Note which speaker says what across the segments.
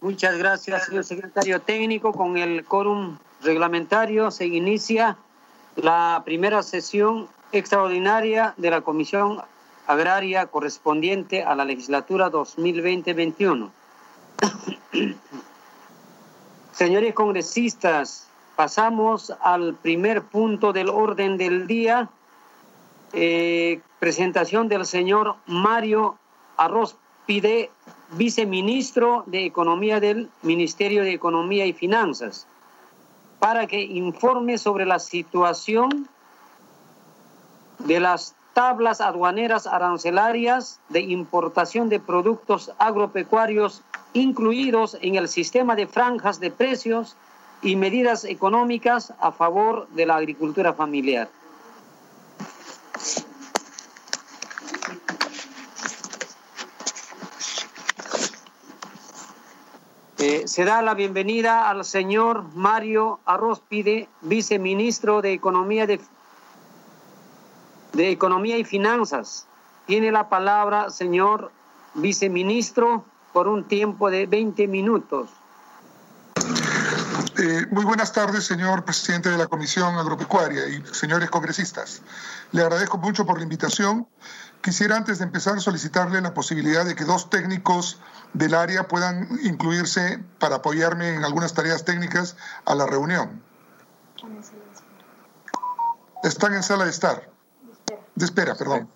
Speaker 1: Muchas gracias, señor secretario técnico. Con el quórum reglamentario se inicia la primera sesión extraordinaria de la Comisión Agraria correspondiente a la legislatura 2020-21. Señores congresistas, pasamos al primer punto del orden del día. Eh, presentación del señor Mario Arroz Pide, viceministro de Economía del Ministerio de Economía y Finanzas, para que informe sobre la situación de las tablas aduaneras arancelarias de importación de productos agropecuarios incluidos en el sistema de franjas de precios y medidas económicas a favor de la agricultura familiar. Eh, se da la bienvenida al señor Mario Arrospide, viceministro de Economía, de, de Economía y Finanzas. Tiene la palabra, señor viceministro, por un tiempo de 20 minutos.
Speaker 2: Eh, muy buenas tardes, señor presidente de la Comisión Agropecuaria y señores congresistas. Le agradezco mucho por la invitación. Quisiera antes de empezar solicitarle la posibilidad de que dos técnicos del área puedan incluirse para apoyarme en algunas tareas técnicas a la reunión. Están en sala de estar. De espera, perdón.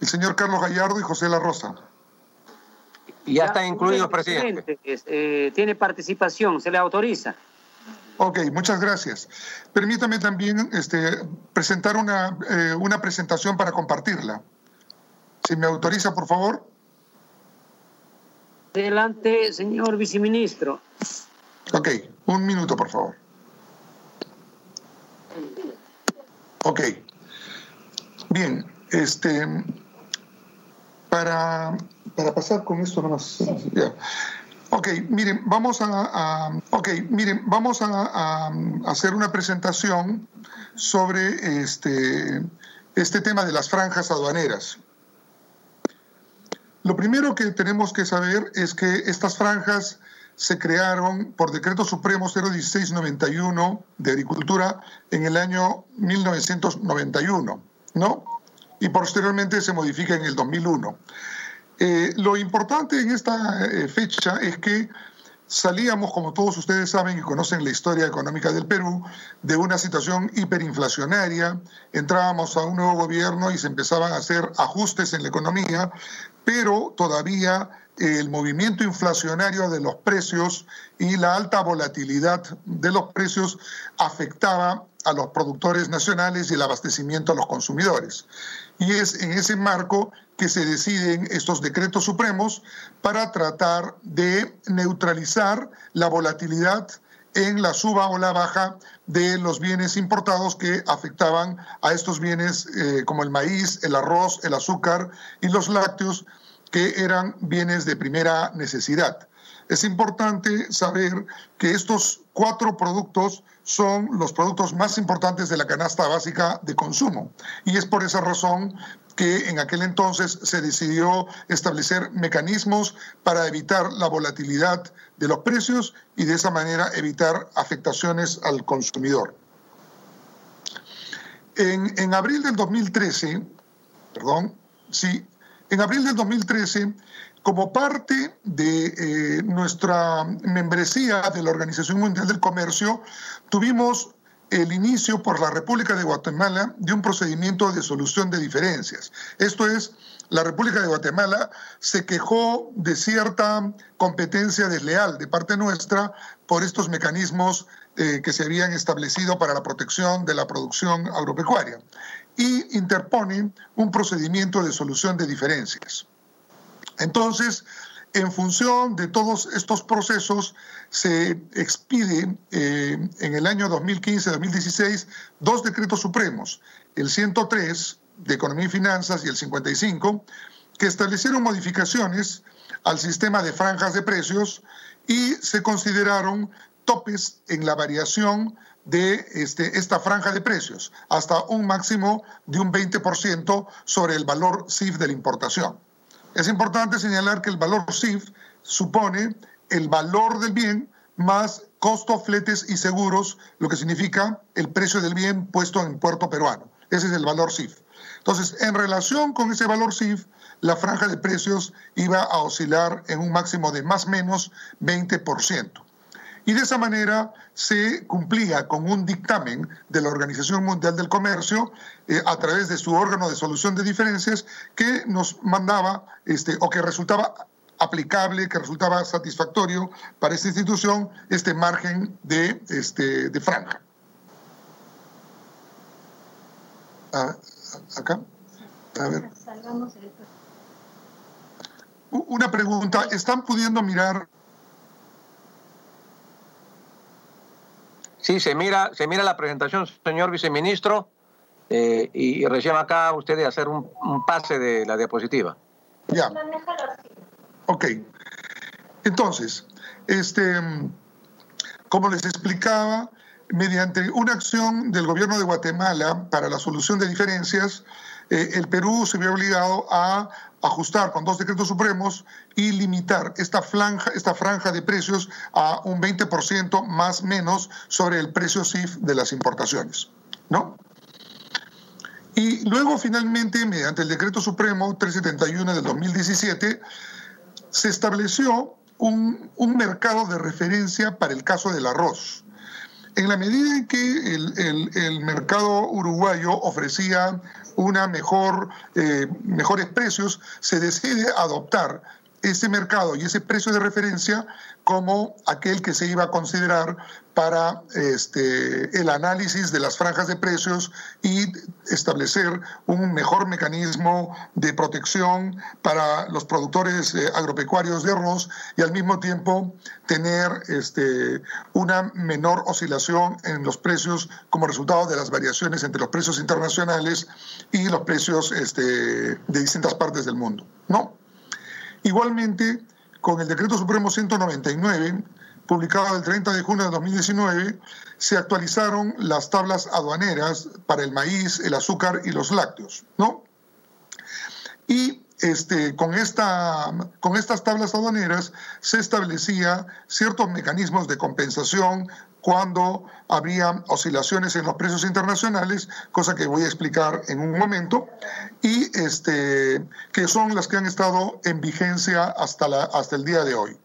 Speaker 2: El señor Carlos Gallardo y José La Rosa.
Speaker 1: Ya, están incluidos, presidente. Eh, tiene participación, se le autoriza.
Speaker 2: Ok, muchas gracias. Permítame también este, presentar una, eh, una presentación para compartirla. Si me autoriza, por favor.
Speaker 1: Adelante, señor viceministro.
Speaker 2: Ok, un minuto, por favor. Ok. Bien, este, para, para pasar con esto nomás. Ok, miren, vamos a, miren, vamos a, hacer una presentación sobre este, este tema de las franjas aduaneras. Lo primero que tenemos que saber es que estas franjas se crearon por Decreto Supremo 01691 de Agricultura en el año 1991, ¿no? Y posteriormente se modifica en el 2001. Eh, lo importante en esta eh, fecha es que salíamos, como todos ustedes saben y conocen la historia económica del Perú, de una situación hiperinflacionaria, entrábamos a un nuevo gobierno y se empezaban a hacer ajustes en la economía, pero todavía eh, el movimiento inflacionario de los precios y la alta volatilidad de los precios afectaba a los productores nacionales y el abastecimiento a los consumidores. Y es en ese marco que se deciden estos decretos supremos para tratar de neutralizar la volatilidad en la suba o la baja de los bienes importados que afectaban a estos bienes eh, como el maíz, el arroz, el azúcar y los lácteos, que eran bienes de primera necesidad. Es importante saber que estos cuatro productos son los productos más importantes de la canasta básica de consumo. Y es por esa razón que en aquel entonces se decidió establecer mecanismos para evitar la volatilidad de los precios y de esa manera evitar afectaciones al consumidor. En, abril del 2013, perdón, sí, en abril del 2013 como parte de eh, nuestra membresía de la Organización Mundial del Comercio, tuvimos el inicio por la República de Guatemala de un procedimiento de solución de diferencias. Esto es, la República de Guatemala se quejó de cierta competencia desleal de parte nuestra por estos mecanismos eh, que se habían establecido para la protección de la producción agropecuaria y interpone un procedimiento de solución de diferencias. Entonces, en función de todos estos procesos, se expide eh, en el año 2015-2016 dos decretos supremos, el 103 de Economía y Finanzas y el 55, que establecieron modificaciones al sistema de franjas de precios y se consideraron topes en la variación de este, esta franja de precios, hasta un máximo de un 20% sobre el valor CIF de la importación. Es importante señalar que el valor CIF supone el valor del bien más costo, fletes y seguros, lo que significa el precio del bien puesto en puerto peruano. Ese es el valor CIF. Entonces, en relación con ese valor CIF, la franja de precios iba a oscilar en un máximo de más o menos 20%. Y de esa manera se cumplía con un dictamen de la Organización Mundial del Comercio eh, a través de su órgano de solución de diferencias que nos mandaba este, o que resultaba aplicable, que resultaba satisfactorio para esta institución este margen de, este, de franja. Ah, acá. A ver. Una pregunta, ¿están pudiendo mirar?
Speaker 3: Sí, se mira, se mira la presentación, señor viceministro, eh, y recién acá usted de hacer un, pase de la diapositiva.
Speaker 2: Ya. Ok. Entonces, este, como les explicaba, mediante una acción del gobierno de Guatemala para la solución de diferencias, eh, el Perú se vio obligado a ajustar con dos decretos supremos y limitar esta franja, esta franja de precios a un 20% más menos sobre el precio CIF de las importaciones. ¿no? Y luego, finalmente, mediante el decreto supremo 371 del 2017, se estableció un, mercado de referencia para el caso del arroz. En la medida en que el, mercado uruguayo ofrecía una mejor, eh, mejores precios, se decide adoptar ese mercado y ese precio de referencia como aquel que se iba a considerar para este, el análisis de las franjas de precios y establecer un mejor mecanismo de protección para los productores eh, agropecuarios de arroz y al mismo tiempo tener este, una menor oscilación en los precios como resultado de las variaciones entre los precios internacionales y los precios este, de distintas partes del mundo. ¿no? Igualmente, con el Decreto Supremo 199, publicado el 30 de junio de 2019, se actualizaron las tablas aduaneras para el maíz, el azúcar y los lácteos, ¿no? Y este, con, esta, con estas tablas aduaneras se establecía ciertos mecanismos de compensación cuando había oscilaciones en los precios internacionales, cosa que voy a explicar en un momento, y este, que son las que han estado en vigencia hasta, la, hasta el día de hoy.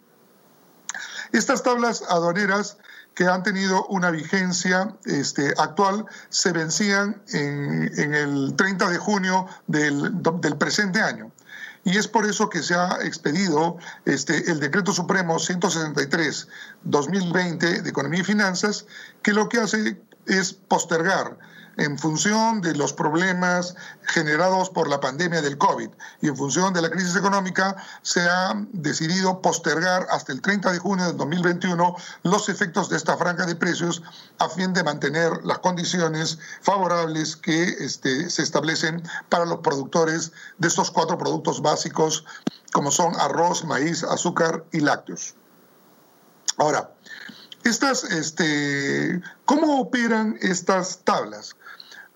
Speaker 2: Estas tablas aduaneras que han tenido una vigencia este, actual se vencían en, en, el 30 de junio del, del presente año y es por eso que se ha expedido este, el Decreto Supremo 163-2020 de Economía y Finanzas, que lo que hace es postergar en función de los problemas generados por la pandemia del COVID y en función de la crisis económica, se ha decidido postergar hasta el 30 de junio del 2021 los efectos de esta franja de precios a fin de mantener las condiciones favorables que este, se establecen para los productores de estos cuatro productos básicos como son arroz, maíz, azúcar y lácteos. Ahora, estas, este, ¿cómo operan estas tablas?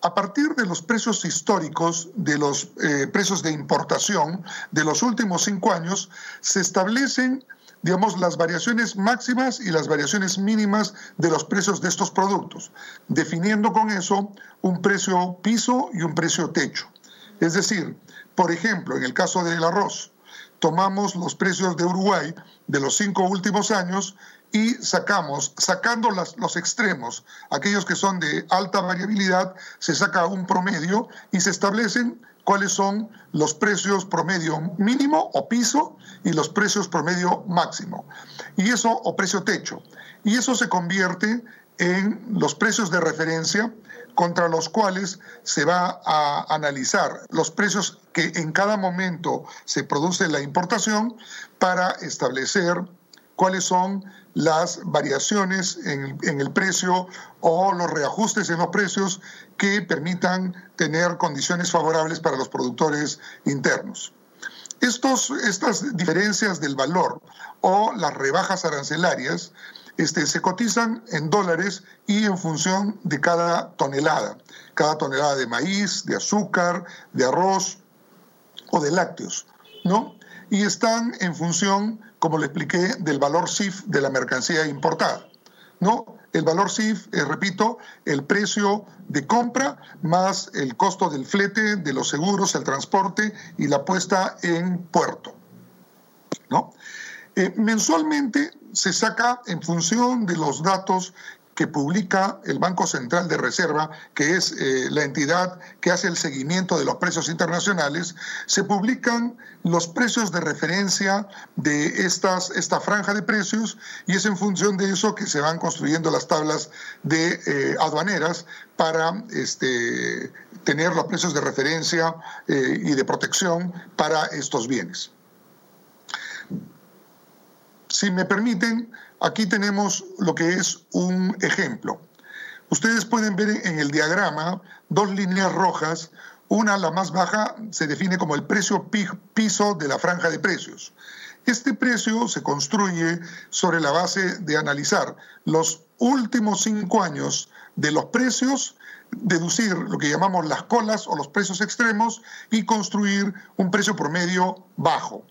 Speaker 2: A partir de los precios históricos, de los eh, precios de importación de los últimos cinco años, se establecen, digamos, las variaciones máximas y las variaciones mínimas de los precios de estos productos, definiendo con eso un precio piso y un precio techo. Es decir, por ejemplo, en el caso del arroz, tomamos los precios de Uruguay de los cinco últimos años y sacamos, sacando los extremos, aquellos que son de alta variabilidad, se saca un promedio y se establecen cuáles son los precios promedio mínimo o piso y los precios promedio máximo. Y eso, o precio techo. Y eso se convierte en los precios de referencia contra los cuales se va a analizar los precios que en cada momento se produce la importación para establecer cuáles son las variaciones en, el precio o los reajustes en los precios que permitan tener condiciones favorables para los productores internos. Estos, estas diferencias del valor o las rebajas arancelarias este, se cotizan en dólares y en función de cada tonelada, cada tonelada de maíz, de azúcar, de arroz o de lácteos, ¿no? Y están en función como le expliqué, del valor CIF de la mercancía importada. ¿no? El valor CIF, eh, repito, el precio de compra más el costo del flete, de los seguros, el transporte y la puesta en puerto. ¿no? Eh, mensualmente se saca en función de los datos que publica el Banco Central de Reserva, que es eh, la entidad que hace el seguimiento de los precios internacionales, se publican los precios de referencia de estas, esta franja de precios y es en función de eso que se van construyendo las tablas de eh, aduaneras para este, tener los precios de referencia eh, y de protección para estos bienes. Si me permiten, Aquí tenemos lo que es un ejemplo. Ustedes pueden ver en el diagrama dos líneas rojas. Una, la más baja, se define como el precio piso de la franja de precios. Este precio se construye sobre la base de analizar los últimos cinco años de los precios, deducir lo que llamamos las colas o los precios extremos y construir un precio promedio bajo.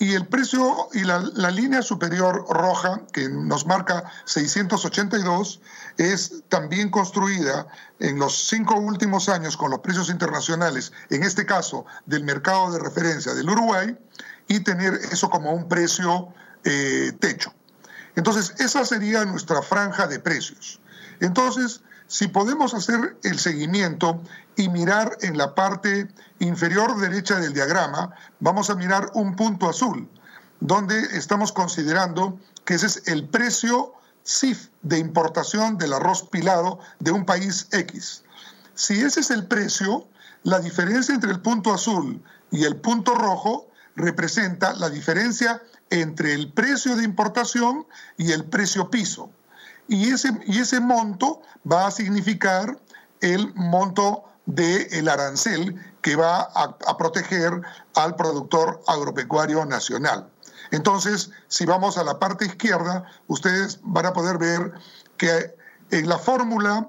Speaker 2: Y el precio y la, línea superior roja, que nos marca 682, es también construida en los cinco últimos años con los precios internacionales, en este caso del mercado de referencia del Uruguay, y tener eso como un precio eh, techo. Entonces, esa sería nuestra franja de precios. Entonces, si podemos hacer el seguimiento y mirar en la parte inferior derecha del diagrama, vamos a mirar un punto azul, donde estamos considerando que ese es el precio CIF de importación del arroz pilado de un país X. Si ese es el precio, la diferencia entre el punto azul y el punto rojo representa la diferencia entre el precio de importación y el precio piso y ese, y ese monto va a significar el monto del arancel que va a, proteger al productor agropecuario nacional. Entonces, si vamos a la parte izquierda, ustedes van a poder ver que en la fórmula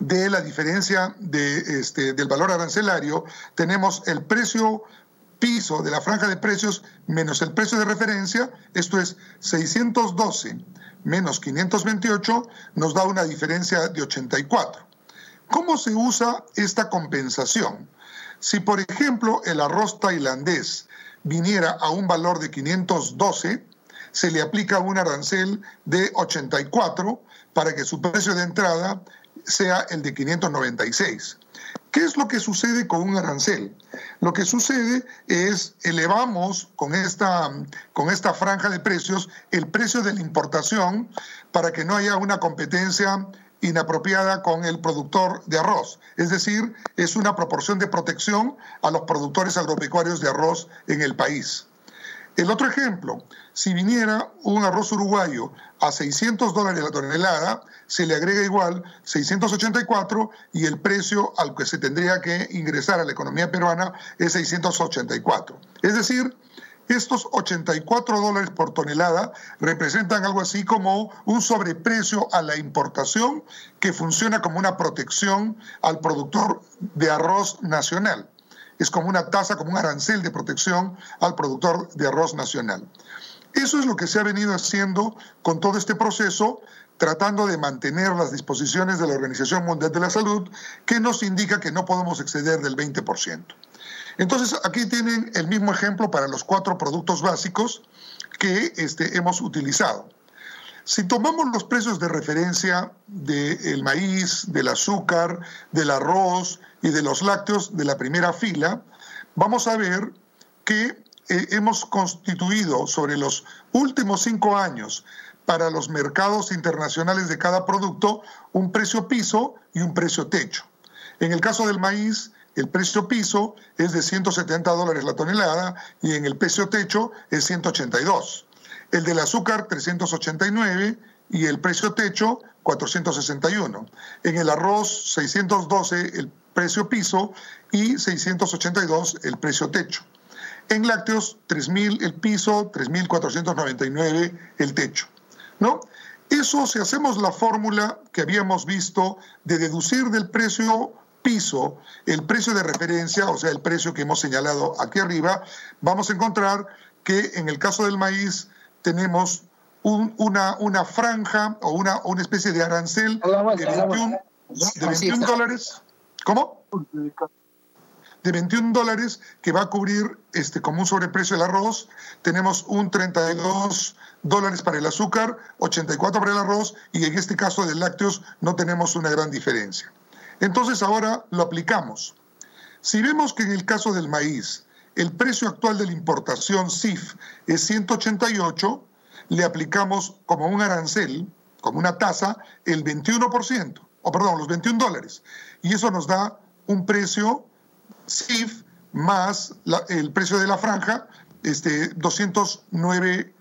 Speaker 2: de la diferencia de, este, del valor arancelario tenemos el precio piso de la franja de precios menos el precio de referencia, esto es 612 menos 528 nos da una diferencia de 84. ¿Cómo se usa esta compensación? Si, por ejemplo, el arroz tailandés viniera a un valor de 512, se le aplica un arancel de 84 para que su precio de entrada sea el de 596. ¿Qué es lo que sucede con un arancel? Lo que sucede es elevamos con esta, con esta franja de precios el precio de la importación para que no haya una competencia inapropiada con el productor de arroz. Es decir, es una proporción de protección a los productores agropecuarios de arroz en el país. El otro ejemplo, si viniera un arroz uruguayo a 600 dólares la tonelada, se le agrega igual 684 y el precio al que se tendría que ingresar a la economía peruana es 684. Es decir, estos 84 dólares por tonelada representan algo así como un sobreprecio a la importación que funciona como una protección al productor de arroz nacional es como una tasa, como un arancel de protección al productor de arroz nacional. Eso es lo que se ha venido haciendo con todo este proceso, tratando de mantener las disposiciones de la Organización Mundial de la Salud, que nos indica que no podemos exceder del 20%. Entonces, aquí tienen el mismo ejemplo para los cuatro productos básicos que este, hemos utilizado. Si tomamos los precios de referencia del maíz, del azúcar, del arroz y de los lácteos de la primera fila, vamos a ver que eh, hemos constituido sobre los últimos cinco años para los mercados internacionales de cada producto un precio piso y un precio techo. En el caso del maíz, el precio piso es de 170 dólares la tonelada y en el precio techo es 182 el del azúcar 389 y el precio techo 461. En el arroz 612 el precio piso y 682 el precio techo. En lácteos 3000 el piso, 3499 el techo. ¿No? Eso si hacemos la fórmula que habíamos visto de deducir del precio piso el precio de referencia, o sea, el precio que hemos señalado aquí arriba, vamos a encontrar que en el caso del maíz tenemos una, una franja o una, una especie de arancel de 21, de 21 dólares. ¿Cómo? de 21 dólares que va a cubrir este, como un sobreprecio el arroz. Tenemos un 32 dólares para el azúcar, 84 para el arroz y en este caso de lácteos no tenemos una gran diferencia. Entonces ahora lo aplicamos. Si vemos que en el caso del maíz el precio actual de la importación CIF es 188, le aplicamos como un arancel, como una tasa, el 21%, o perdón, los 21 dólares. Y eso nos da un precio CIF más el precio de la franja, este, 209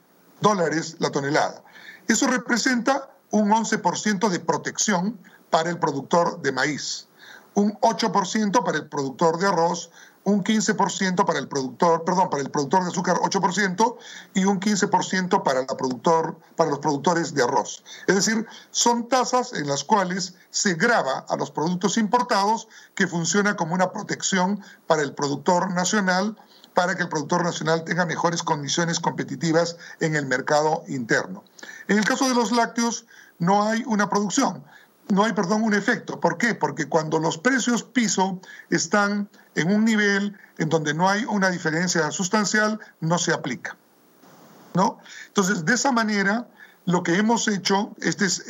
Speaker 2: dólares la tonelada. Eso representa un 11% de protección para el productor de maíz, un 8% para el productor de arroz, un 15% para el productor, perdón, para el productor de azúcar 8% y un 15% para, productor, para los productores de arroz. Es decir, son tasas en las cuales se grava a los productos importados que funciona como una protección para el productor nacional para que el productor nacional tenga mejores condiciones competitivas en el mercado interno. En el caso de los lácteos no hay una producción, no hay, perdón, un efecto. ¿Por qué? Porque cuando los precios piso están en un nivel en donde no hay una diferencia sustancial, no se aplica. ¿No? Entonces, de esa manera, lo que hemos hecho, este es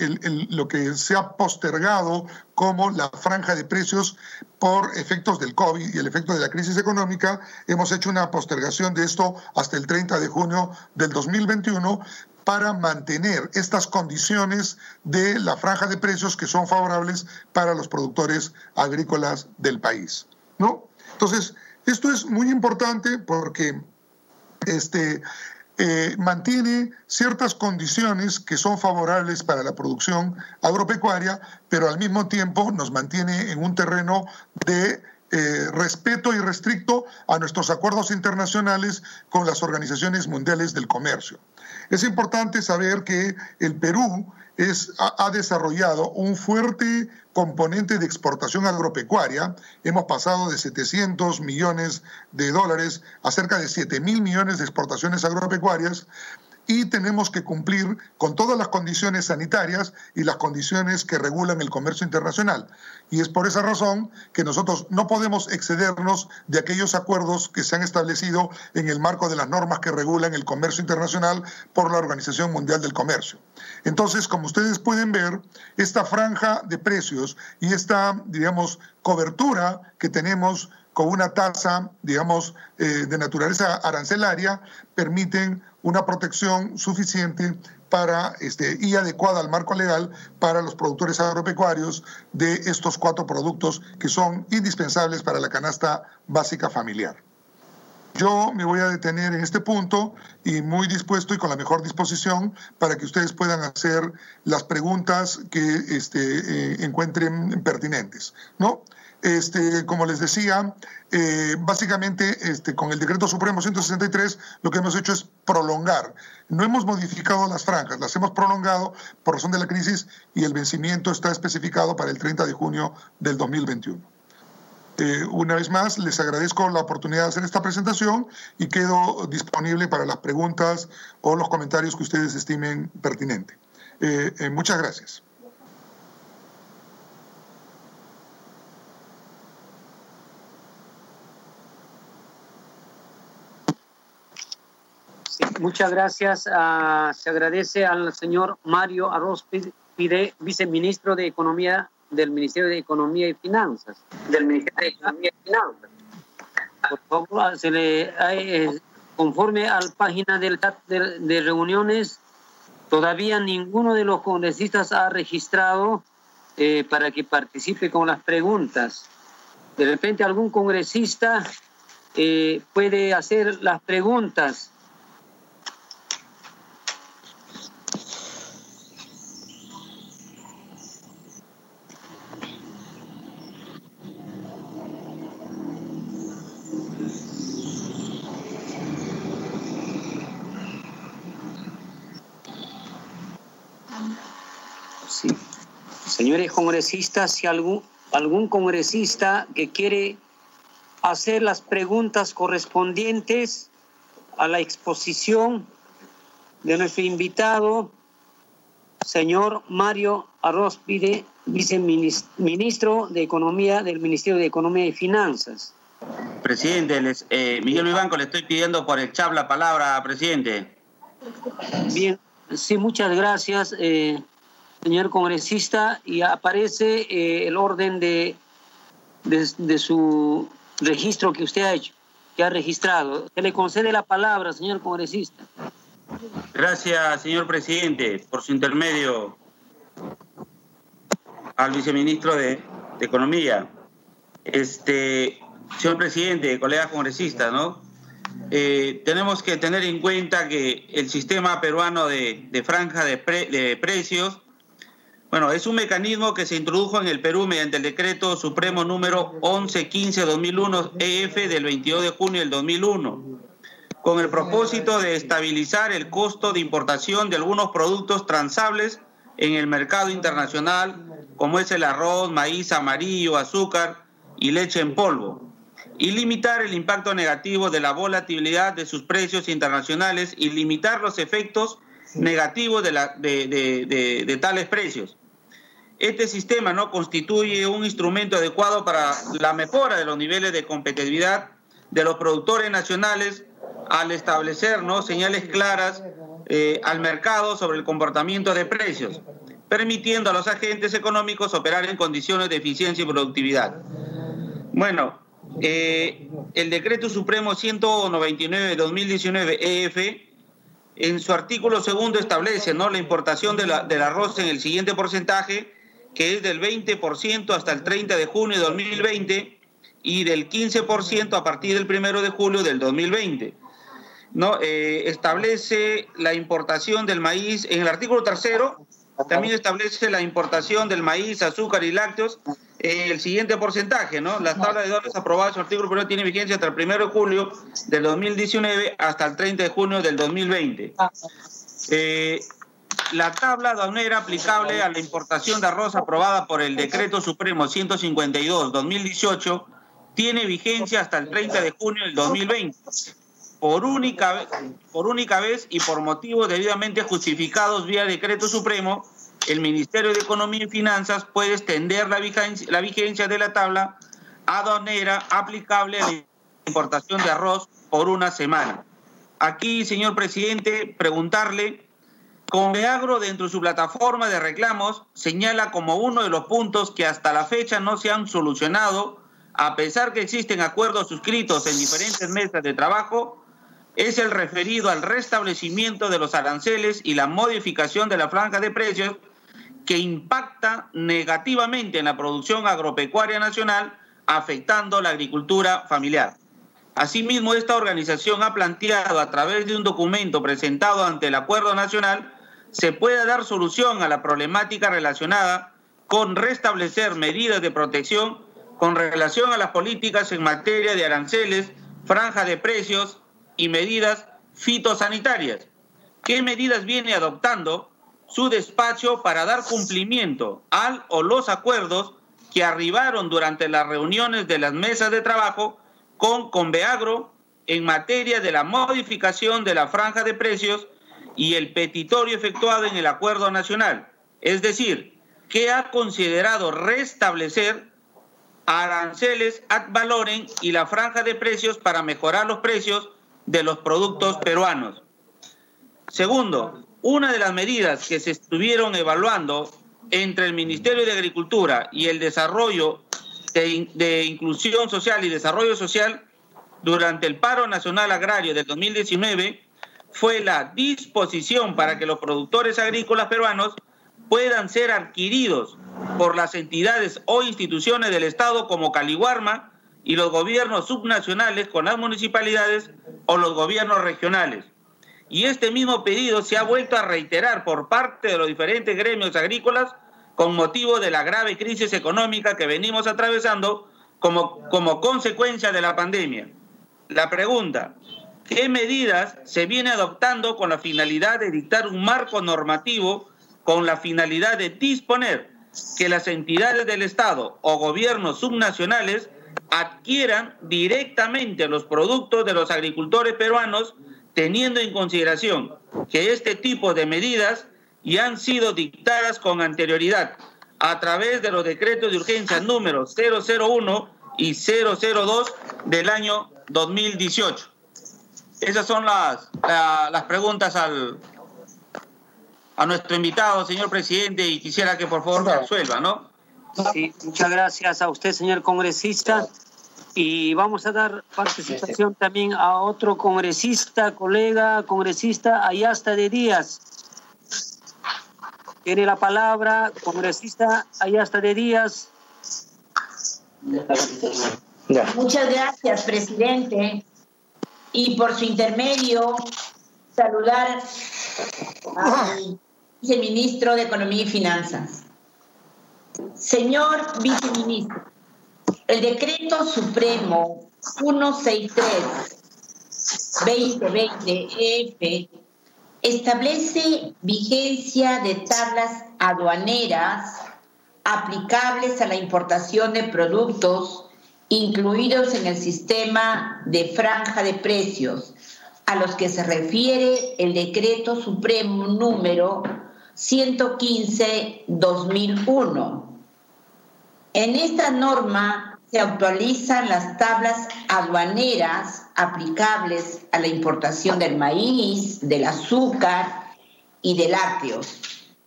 Speaker 2: lo que se ha postergado como la franja de precios por efectos del COVID y el efecto de la crisis económica, hemos hecho una postergación de esto hasta el 30 de junio del 2021 para mantener estas condiciones de la franja de precios que son favorables para los productores agrícolas del país. ¿no? Entonces, esto es muy importante porque este, eh, mantiene ciertas condiciones que son favorables para la producción agropecuaria, pero al mismo tiempo nos mantiene en un terreno de eh, respeto y restricto a nuestros acuerdos internacionales con las organizaciones mundiales del comercio. Es importante saber que el Perú ha, desarrollado un fuerte componente de exportación agropecuaria. Hemos pasado de 700 millones de dólares a cerca de 7 mil millones de exportaciones agropecuarias y tenemos que cumplir con todas las condiciones sanitarias y las condiciones que regulan el comercio internacional. Y es por esa razón que nosotros no podemos excedernos de aquellos acuerdos que se han establecido en el marco de las normas que regulan el comercio internacional por la Organización Mundial del Comercio. Entonces, como ustedes pueden ver, esta franja de precios y esta, digamos, cobertura que tenemos con una tasa, digamos, eh, de naturaleza arancelaria, permiten una protección suficiente para, este, y adecuada al marco legal para los productores agropecuarios de estos cuatro productos que son indispensables para la canasta básica familiar. Yo me voy a detener en este punto y muy dispuesto y con la mejor disposición para que ustedes puedan hacer las preguntas que este, eh, encuentren pertinentes. ¿no? Este, como les decía, eh, básicamente este, con el decreto supremo 163 lo que hemos hecho es prolongar. No hemos modificado las franjas, las hemos prolongado por razón de la crisis y el vencimiento está especificado para el 30 de junio del 2021. Eh, una vez más, les agradezco la oportunidad de hacer esta presentación y quedo disponible para las preguntas o los comentarios que ustedes estimen pertinente. Eh, muchas gracias.
Speaker 1: Muchas gracias. Ah, se agradece al señor Mario Arroz Pide, viceministro de Economía del Ministerio de Economía y Finanzas. Del Ministerio de Economía y Finanzas. Por favor, ah, se le, eh, conforme a la página del chat de, reuniones, todavía ninguno de los congresistas ha registrado eh, para que participe con las preguntas. De repente algún congresista eh, puede hacer las preguntas Señores congresistas, si algún, algún congresista que quiere hacer las preguntas correspondientes a la exposición de nuestro invitado, señor Mario Arrozpide, viceministro de Economía del Ministerio de Economía y Finanzas.
Speaker 4: Presidente, eh, Miguel Vivanco, le estoy pidiendo por el chat la palabra, presidente.
Speaker 1: Bien, sí, muchas gracias, eh, señor congresista. Y aparece eh, el orden de, de, su registro que usted ha hecho, que ha registrado. Se le concede la palabra, señor congresista.
Speaker 4: Gracias, señor presidente, por su intermedio al viceministro de, de Economía. Este, señor presidente, colegas congresistas, ¿no? Eh, tenemos que tener en cuenta que el sistema peruano de, franja de, de, precios, bueno, es un mecanismo que se introdujo en el Perú mediante el decreto supremo número 1115-2001 EF del 22 de junio del 2001, con el propósito de estabilizar el costo de importación de algunos productos transables en el mercado internacional, como es el arroz, maíz amarillo, azúcar y leche en polvo y limitar el impacto negativo de la volatilidad de sus precios internacionales y limitar los efectos negativos de, tales precios. Este sistema no constituye un instrumento adecuado para la mejora de los niveles de competitividad de los productores nacionales al establecer ¿no? señales claras eh, al mercado sobre el comportamiento de precios, permitiendo a los agentes económicos operar en condiciones de eficiencia y productividad. Bueno, eh, el decreto supremo 199 de 2019 EF en su artículo segundo establece ¿no? la importación de la, del arroz en el siguiente porcentaje, que es del 20% hasta el 30 de junio de 2020 y del 15% a partir del 1 de julio del 2020. ¿no? Eh, establece la importación del maíz en el artículo tercero, también establece la importación del maíz, azúcar y lácteos el siguiente porcentaje, ¿no? La tabla de dólares aprobadas en el artículo primero tiene vigencia hasta el 1 de julio del 2019 hasta el 30 de junio del 2020. Eh, la tabla aduanera aplicable a la importación de arroz aprobada por el Decreto Supremo 152-2018 tiene vigencia hasta el 30 de junio del 2020. Por única, por única vez y por motivos debidamente justificados vía Decreto Supremo, el Ministerio de Economía y Finanzas puede extender la vigencia, la vigencia de la tabla aduanera aplicable a la importación de arroz por una semana. Aquí, señor presidente, preguntarle, Conveagro dentro de su plataforma de reclamos señala como uno de los puntos que hasta la fecha no se han solucionado, a pesar que existen acuerdos suscritos en diferentes mesas de trabajo, es el referido al restablecimiento de los aranceles y la modificación de la franja de precios que impacta negativamente en la producción agropecuaria nacional, afectando la agricultura familiar. Asimismo, esta organización ha planteado a través de un documento presentado ante el Acuerdo Nacional, se pueda dar solución a la problemática relacionada con restablecer medidas de protección con relación a las políticas en materia de aranceles, franja de precios y medidas fitosanitarias. ¿Qué medidas viene adoptando su despacho para dar cumplimiento al o los acuerdos que arribaron durante las reuniones de las mesas de trabajo con Conveagro en materia de la modificación de la franja de precios y el petitorio efectuado en el acuerdo nacional. Es decir, que ha considerado restablecer aranceles ad valorem y la franja de precios para mejorar los precios de los productos peruanos. Segundo, una de las medidas que se estuvieron evaluando entre el Ministerio de Agricultura y el Desarrollo de, Inclusión Social y Desarrollo Social durante el paro nacional agrario del 2019 fue la disposición para que los productores agrícolas peruanos puedan ser adquiridos por las entidades o instituciones del Estado como Caliguarma y los gobiernos subnacionales con las municipalidades o los gobiernos regionales y este mismo pedido se ha vuelto a reiterar por parte de los diferentes gremios agrícolas con motivo de la grave crisis económica que venimos atravesando como, como consecuencia de la pandemia. La pregunta, ¿qué medidas se viene adoptando con la finalidad de dictar un marco normativo con la finalidad de disponer que las entidades del Estado o gobiernos subnacionales adquieran directamente los productos de los agricultores peruanos teniendo en consideración que este tipo de medidas ya han sido dictadas con anterioridad a través de los decretos de urgencia número 001 y 002 del año 2018. Esas son las, las preguntas al, a nuestro invitado, señor presidente, y quisiera que por favor resuelva, ¿no?
Speaker 1: Sí, muchas gracias a usted, señor congresista. Y vamos a dar participación también a otro congresista, colega, congresista Ayasta de Díaz. Tiene la palabra, congresista Ayasta de Díaz.
Speaker 5: Muchas gracias, presidente. Y por su intermedio, saludar al viceministro de Economía y Finanzas. Señor viceministro, el decreto supremo 163-2020-EF establece vigencia de tablas aduaneras aplicables a la importación de productos incluidos en el sistema de franja de precios, a los que se refiere el decreto supremo número 115-2001. En esta norma se actualizan las tablas aduaneras aplicables a la importación del maíz, del azúcar y de lácteos,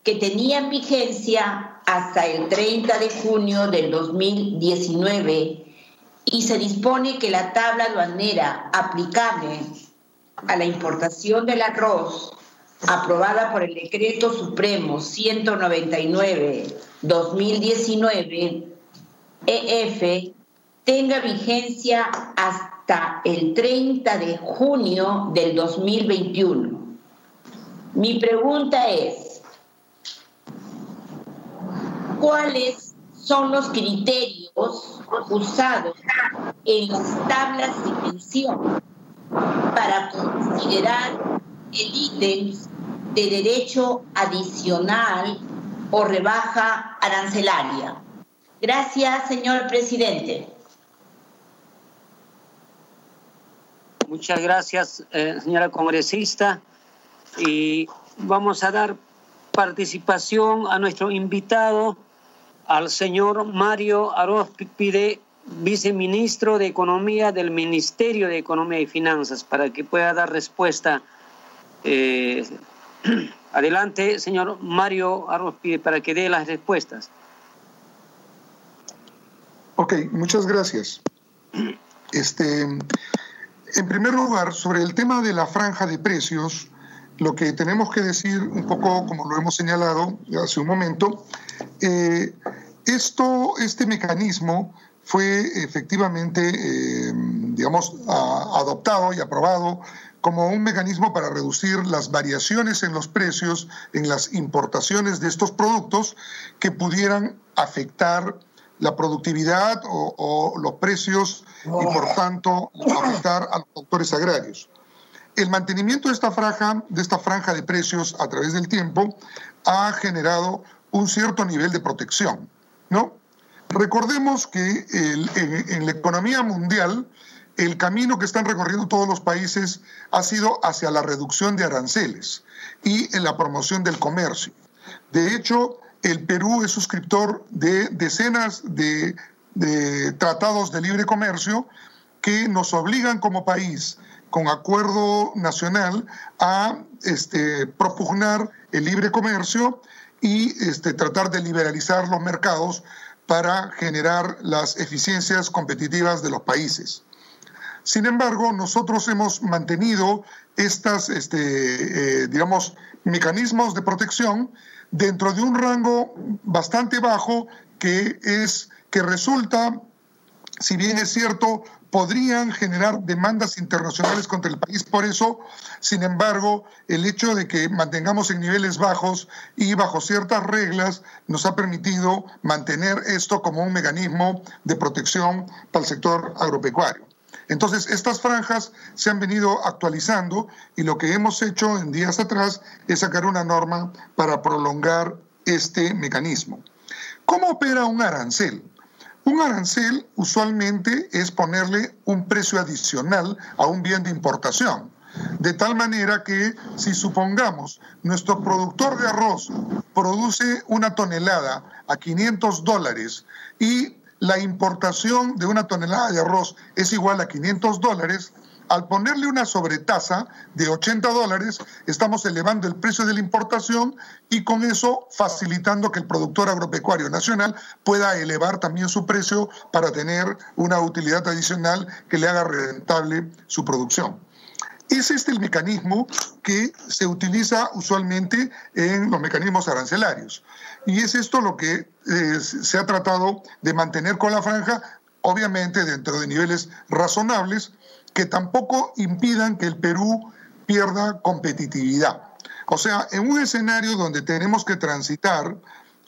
Speaker 5: que tenían vigencia hasta el 30 de junio del 2019 y se dispone que la tabla aduanera aplicable a la importación del arroz, aprobada por el Decreto Supremo 199-2019, EF, tenga vigencia hasta el 30 de junio del 2021. Mi pregunta es, ¿cuáles son los criterios usados en las tablas de mención para considerar el ítem de derecho adicional o rebaja arancelaria. Gracias, señor presidente.
Speaker 1: Muchas gracias, eh, señora congresista. Y vamos a dar participación a nuestro invitado, al señor Mario Pide viceministro de Economía del Ministerio de Economía y Finanzas, para que pueda dar respuesta. Eh, adelante, señor Mario Pide, para que dé las respuestas.
Speaker 2: Ok, muchas gracias. Este, en primer lugar, sobre el tema de la franja de precios, lo que tenemos que decir un poco, como lo hemos señalado hace un momento, eh, esto, este mecanismo fue efectivamente, eh, digamos, adoptado y aprobado como un mecanismo para reducir las variaciones en los precios en las importaciones de estos productos que pudieran afectar la productividad o, los precios y por tanto afectar a los sectores agrarios. El mantenimiento de esta franja, de esta franja de precios a través del tiempo ha generado un cierto nivel de protección, ¿no? Recordemos que en, la economía mundial el camino que están recorriendo todos los países ha sido hacia la reducción de aranceles y en la promoción del comercio. De hecho, el Perú es suscriptor de decenas de, tratados de libre comercio que nos obligan como país, con acuerdo nacional, a este, propugnar el libre comercio y este, tratar de liberalizar los mercados para generar las eficiencias competitivas de los países. Sin embargo, nosotros hemos mantenido estos, este, eh, digamos, mecanismos de protección dentro de un rango bastante bajo que es que resulta, si bien es cierto, podrían generar demandas internacionales contra el país. Por eso, sin embargo, el hecho de que mantengamos en niveles bajos y bajo ciertas reglas nos ha permitido mantener esto como un mecanismo de protección para el sector agropecuario. Entonces, estas franjas se han venido actualizando y lo que hemos hecho en días atrás es sacar una norma para prolongar este mecanismo. ¿Cómo opera un arancel? Un arancel usualmente es ponerle un precio adicional a un bien de importación. De tal manera que si supongamos nuestro productor de arroz produce una tonelada a 500 dólares y la importación de una tonelada de arroz es igual a 500 dólares, al ponerle una sobretasa de 80 dólares, estamos elevando el precio de la importación y con eso facilitando que el productor agropecuario nacional pueda elevar también su precio para tener una utilidad adicional que le haga rentable su producción. Es este el mecanismo que se utiliza usualmente en los mecanismos arancelarios. Y es esto lo que eh, se ha tratado de mantener con la franja, obviamente dentro de niveles razonables, que tampoco impidan que el Perú pierda competitividad. O sea, en un escenario donde tenemos que transitar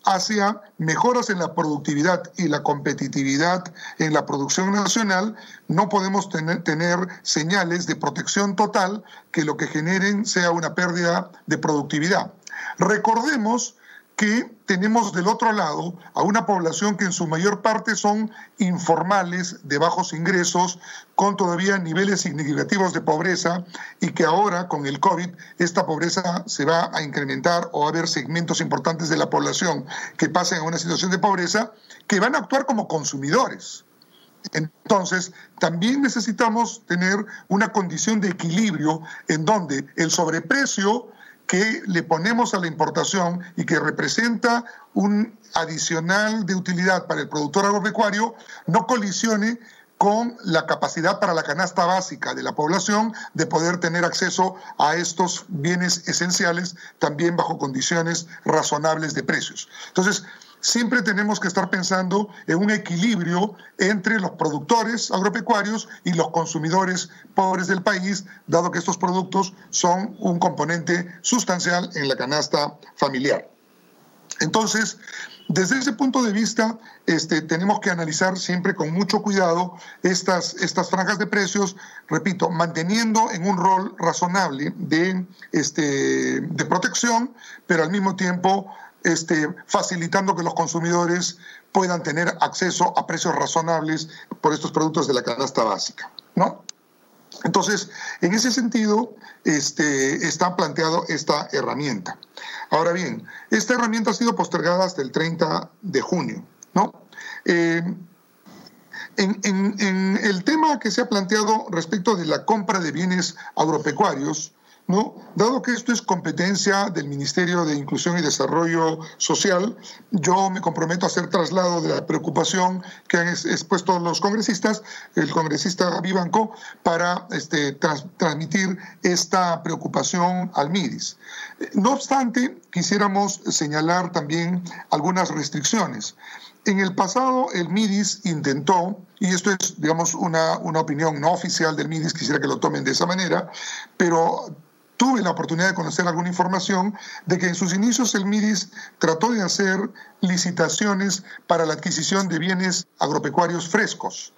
Speaker 2: hacia mejoras en la productividad y la competitividad en la producción nacional, no podemos tener, señales de protección total que lo que generen sea una pérdida de productividad. Recordemos que tenemos del otro lado a una población que en su mayor parte son informales, de bajos ingresos, con todavía niveles significativos de pobreza y que ahora con el COVID esta pobreza se va a incrementar o va a haber segmentos importantes de la población que pasen a una situación de pobreza que van a actuar como consumidores. Entonces, también necesitamos tener una condición de equilibrio en donde el sobreprecio que le ponemos a la importación y que representa un adicional de utilidad para el productor agropecuario no colisione con la capacidad para la canasta básica de la población de poder tener acceso a estos bienes esenciales también bajo condiciones razonables de precios. Entonces, siempre tenemos que estar pensando en un equilibrio entre los productores agropecuarios y los consumidores pobres del país, dado que estos productos son un componente sustancial en la canasta familiar. Entonces, desde ese punto de vista, este, tenemos que analizar siempre con mucho cuidado estas, estas franjas de precios, repito, manteniendo en un rol razonable de, este, de protección, pero al mismo tiempo este, facilitando que los consumidores puedan tener acceso a precios razonables por estos productos de la canasta básica, ¿no? Entonces, en ese sentido, este, está planteado esta herramienta. Ahora bien, esta herramienta ha sido postergada hasta el 30 de junio, ¿no? Eh, en, en, el tema que se ha planteado respecto de la compra de bienes agropecuarios, ¿no? Dado que esto es competencia del Ministerio de Inclusión y Desarrollo Social, yo me comprometo a hacer traslado de la preocupación que han expuesto los congresistas, el congresista Vivanco, para este, transmitir esta preocupación al MIDIS. No obstante, quisiéramos señalar también algunas restricciones. En el pasado, el MIDIS intentó, y esto es, digamos, una, una opinión no oficial del MIDIS, quisiera que lo tomen de esa manera, pero tuve la oportunidad de conocer alguna información de que en sus inicios el MIDIS trató de hacer licitaciones para la adquisición de bienes agropecuarios frescos,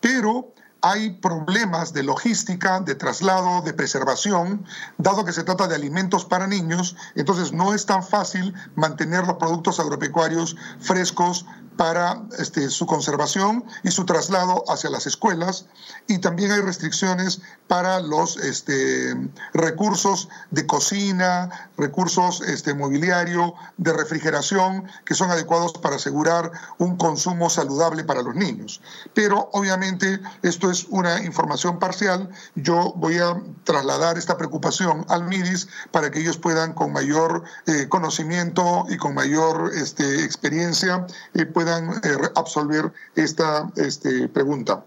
Speaker 2: pero hay problemas de logística, de traslado, de preservación, dado que se trata de alimentos para niños, entonces no es tan fácil mantener los productos agropecuarios frescos para este, su conservación y su traslado hacia las escuelas y también hay restricciones para los este, recursos de cocina, recursos este, mobiliario, de refrigeración que son adecuados para asegurar un consumo saludable para los niños. Pero obviamente esto es una información parcial. Yo voy a trasladar esta preocupación al MIDIS para que ellos puedan con mayor eh, conocimiento y con mayor este, experiencia eh, puedan eh, absolver esta este, pregunta.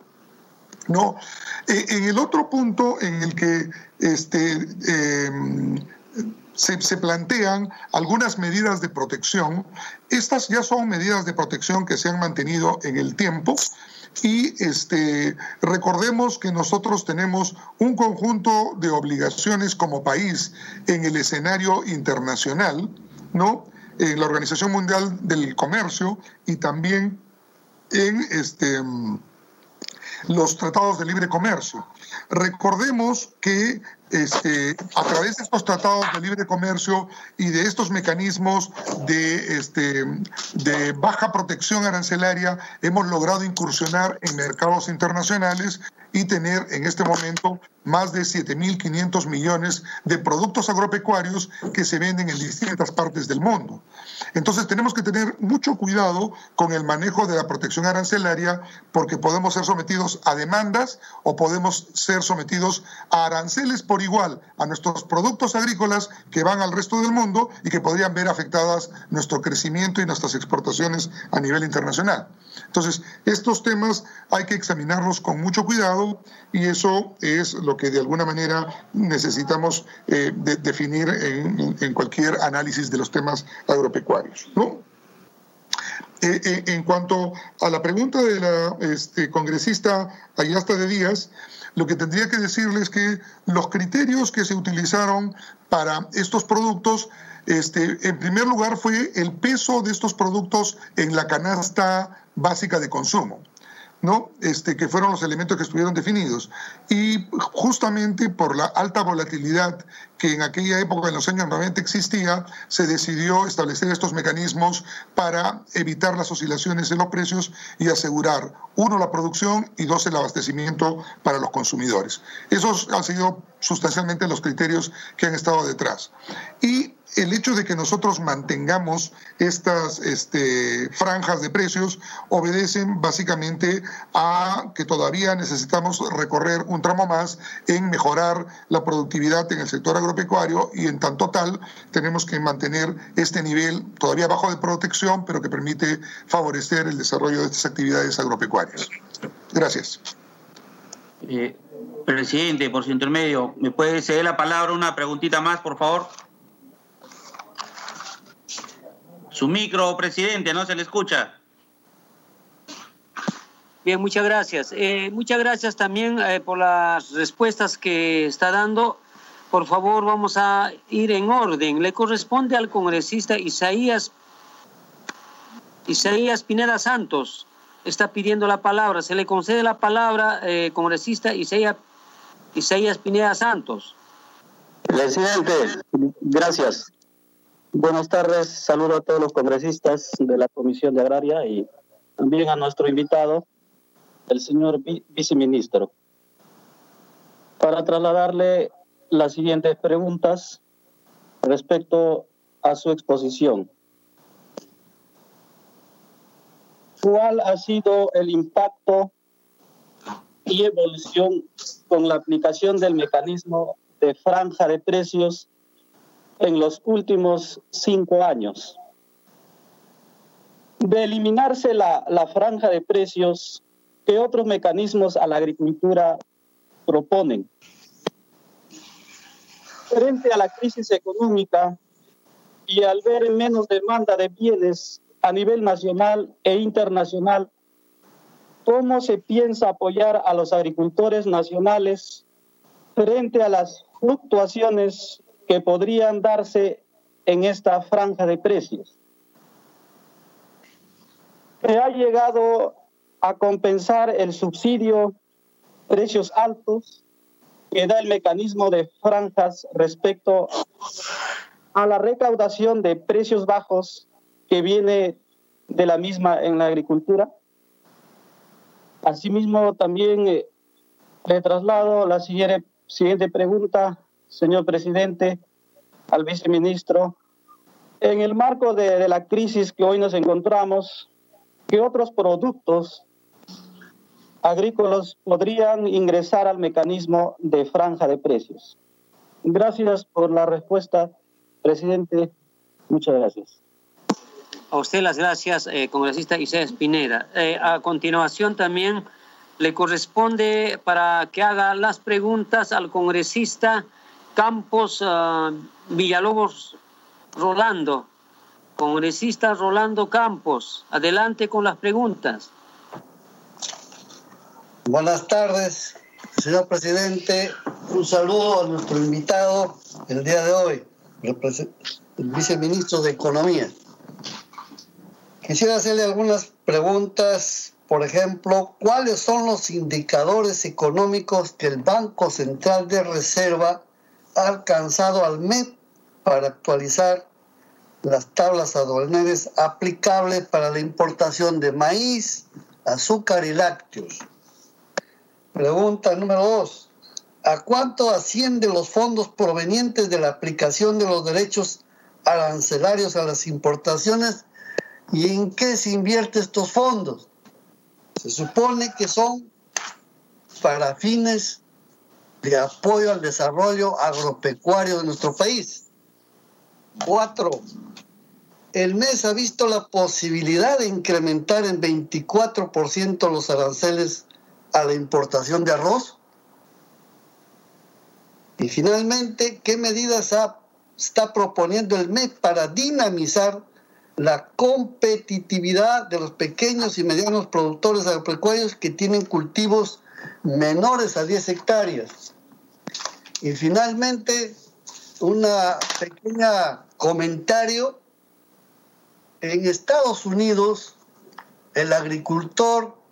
Speaker 2: No, eh, en el otro punto en el que este, em, se, plantean algunas medidas de protección, estas ya son medidas de protección que se han mantenido en el tiempo. Y este, recordemos que nosotros tenemos un conjunto de obligaciones como país en el escenario internacional, ¿no? En la Organización Mundial del Comercio y también en este, los tratados de libre comercio. Recordemos que este, a través de estos tratados de libre comercio y de estos mecanismos de, este, de baja protección arancelaria hemos logrado incursionar en mercados internacionales y tener en este momento más de 7.500 millones de productos agropecuarios que se venden en distintas partes del mundo. Entonces tenemos que tener mucho cuidado con el manejo de la protección arancelaria porque podemos ser sometidos a demandas o podemos ser sometidos a aranceles por igual a nuestros productos agrícolas que van al resto del mundo y que podrían ver afectadas nuestro crecimiento y nuestras exportaciones a nivel internacional. Entonces, estos temas hay que examinarlos con mucho cuidado y eso es lo que de alguna manera necesitamos eh, definir en, cualquier análisis de los temas agropecuarios. Eh, eh, en cuanto a la pregunta de la este, congresista Ayasta de Díaz, lo que tendría que decirles es que los criterios que se utilizaron para estos productos, este, en primer lugar fue el peso de estos productos en la canasta básica de consumo. ¿No? Este, que fueron los elementos que estuvieron definidos. Y justamente por la alta volatilidad que en aquella época, en los años 90, existía, se decidió establecer estos mecanismos para evitar las oscilaciones en los precios y asegurar, uno, la producción y dos, el abastecimiento para los consumidores. Esos han sido sustancialmente los criterios que han estado detrás. Y el hecho de que nosotros mantengamos estas este, franjas de precios obedecen básicamente a que todavía necesitamos recorrer un tramo más en mejorar la productividad en el sector agropecuario y en tanto tal tenemos que mantener este nivel todavía bajo de protección, pero que permite favorecer el desarrollo de estas actividades agropecuarias. Gracias.
Speaker 4: Eh, presidente, por su intermedio, ¿me puede ceder la palabra una preguntita más, por favor? Su micro, presidente, no se le escucha.
Speaker 1: Bien, muchas gracias. Eh, muchas gracias también eh, por las respuestas que está dando. Por favor, vamos a ir en orden. Le corresponde al congresista Isaías, Isaías Pineda Santos. Está pidiendo la palabra. Se le concede la palabra, eh, congresista Isaías, Isaías Pineda Santos.
Speaker 6: Presidente, gracias. Buenas tardes, saludo a todos los congresistas de la Comisión de Agraria y también a nuestro invitado, el señor viceministro, para trasladarle las siguientes preguntas respecto a su exposición. ¿Cuál ha sido el impacto y evolución con la aplicación del mecanismo de franja de precios en los últimos cinco años. De eliminarse la, la franja de precios, ¿qué otros mecanismos a la agricultura proponen? Frente a la crisis económica y al ver menos demanda de bienes a nivel nacional e internacional, ¿cómo se piensa apoyar a los agricultores nacionales frente a las fluctuaciones que podrían darse en esta franja de precios. Se ha llegado a compensar el subsidio precios altos que da el mecanismo de franjas respecto a la recaudación de precios bajos que viene de la misma en la agricultura. Asimismo, también eh, le traslado la siguiente, siguiente pregunta señor presidente, al viceministro. En el marco de, la crisis que hoy nos encontramos, ¿qué otros productos agrícolas podrían ingresar al mecanismo de franja de precios? Gracias por la respuesta, presidente. Muchas gracias.
Speaker 1: A usted las gracias, eh, congresista Isabel Pineda. Eh, a continuación también le corresponde para que haga las preguntas al congresista Campos uh, Villalobos Rolando, congresista Rolando Campos. Adelante con las preguntas.
Speaker 7: Buenas tardes, señor presidente. Un saludo a nuestro invitado el día de hoy, el viceministro de Economía. Quisiera hacerle algunas preguntas, por ejemplo, ¿cuáles son los indicadores económicos que el Banco Central de Reserva ha alcanzado al MEP para actualizar las tablas aduaneras aplicables para la importación de maíz, azúcar y lácteos. Pregunta número dos. ¿A cuánto ascienden los fondos provenientes de la aplicación de los derechos arancelarios a las importaciones y en qué se invierte estos fondos? Se supone que son para fines de apoyo al desarrollo agropecuario de nuestro país. Cuatro, el mes ha visto la posibilidad de incrementar en 24% los aranceles a la importación de arroz. Y finalmente, ¿qué medidas está proponiendo el MEC para dinamizar la competitividad de los pequeños y medianos productores agropecuarios que tienen cultivos menores a 10 hectáreas? Y finalmente, un pequeño comentario. En Estados Unidos, el agricultor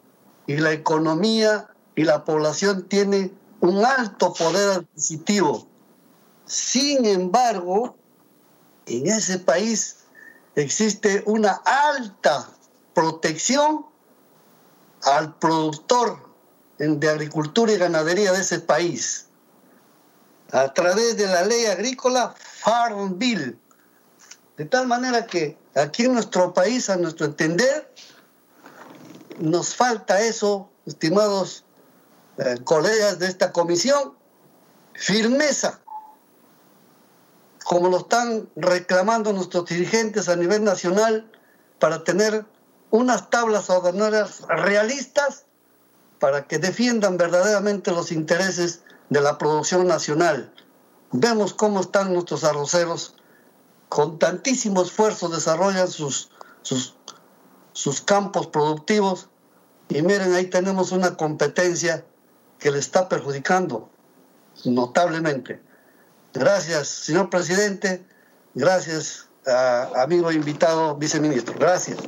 Speaker 7: y la economía y la población tiene un alto poder adquisitivo. Sin embargo, en ese país existe una alta protección al productor de agricultura y ganadería de ese país a través de la ley agrícola Farm Bill. De tal manera que aquí en nuestro país, a nuestro entender, nos falta eso, estimados eh, colegas de esta comisión, firmeza, como lo están reclamando nuestros dirigentes a nivel nacional, para tener unas tablas aduaneras realistas para que defiendan verdaderamente los intereses de la producción nacional. Vemos cómo están nuestros arroceros, con tantísimo esfuerzo desarrollan sus, sus, sus campos productivos y miren, ahí tenemos una competencia que le está perjudicando notablemente. Gracias, señor presidente. Gracias, amigo invitado viceministro. Gracias.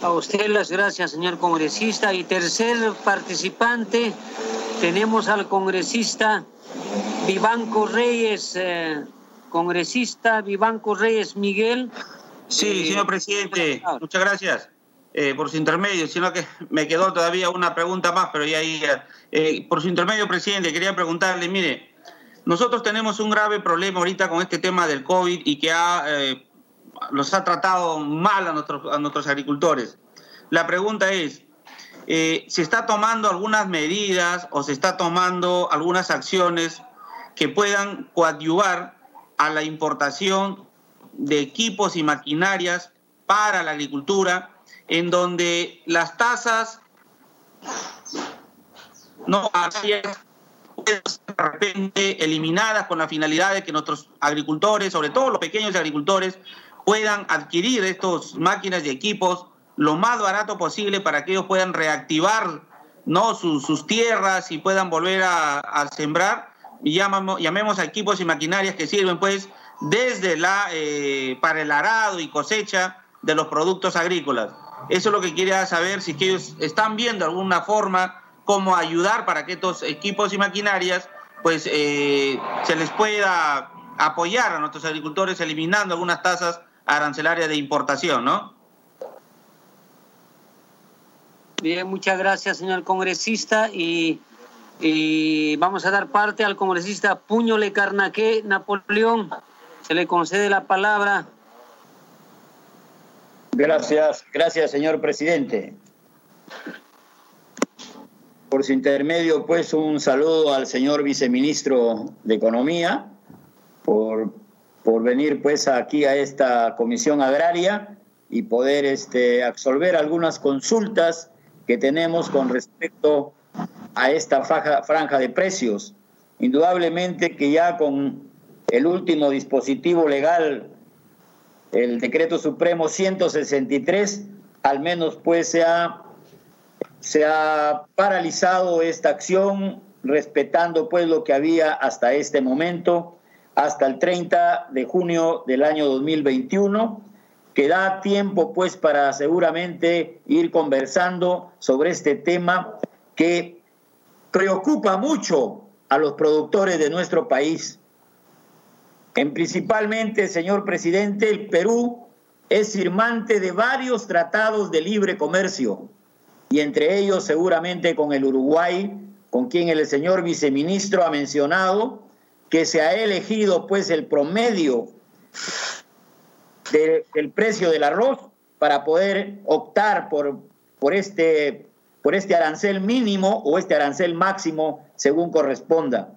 Speaker 1: A usted las gracias, señor congresista. Y tercer participante, tenemos al congresista Vivanco Reyes, eh, congresista Vivanco Reyes Miguel.
Speaker 4: Sí, señor presidente, muchas gracias. Eh, por su intermedio, sino que me quedó todavía una pregunta más, pero ya ahí, eh, por su intermedio, presidente, quería preguntarle, mire, nosotros tenemos un grave problema ahorita con este tema del COVID y que ha, eh, los ha tratado mal a nuestros, a nuestros agricultores. La pregunta es, ¿se está tomando algunas medidas o se está tomando algunas acciones que puedan coadyuvar a la importación de equipos y maquinarias para la agricultura en donde las tasas no pueden ser de repente eliminadas con la finalidad de que nuestros agricultores, sobre todo los pequeños agricultores, puedan adquirir estas máquinas y equipos lo más barato posible para que ellos puedan reactivar ¿no? sus, tierras y puedan volver a, sembrar. Y llamamos, llamemos a equipos y maquinarias que sirven pues desde la eh, para el arado y cosecha de los productos agrícolas. Eso es lo que quería saber, si ellos están viendo alguna forma cómo ayudar para que estos equipos y maquinarias pues eh, se les pueda apoyar a nuestros agricultores eliminando algunas tasas arancelarias de importación, ¿no?
Speaker 1: Bien, muchas gracias, señor congresista. Y, vamos a dar parte al congresista Puñole Carnaque Napoleón. Se le concede la palabra.
Speaker 8: Gracias, gracias, señor presidente. Por su intermedio, pues, un saludo al señor viceministro de Economía por, por venir, pues, aquí a esta comisión agraria y poder este, absolver algunas consultas que tenemos con respecto a esta franja de precios. Indudablemente que ya con el último dispositivo legal el decreto supremo 163, al menos pues se ha, se ha paralizado esta acción respetando pues lo que había hasta este momento, hasta el 30 de junio del año 2021, que da tiempo pues para seguramente ir conversando sobre este tema que preocupa mucho a los productores de nuestro país en principalmente, señor presidente, el Perú es firmante de varios tratados de libre comercio y entre ellos seguramente con el Uruguay con quien el señor viceministro ha mencionado que se ha elegido pues el promedio del precio del arroz para poder optar por, por, este, por este arancel mínimo o este arancel máximo según corresponda.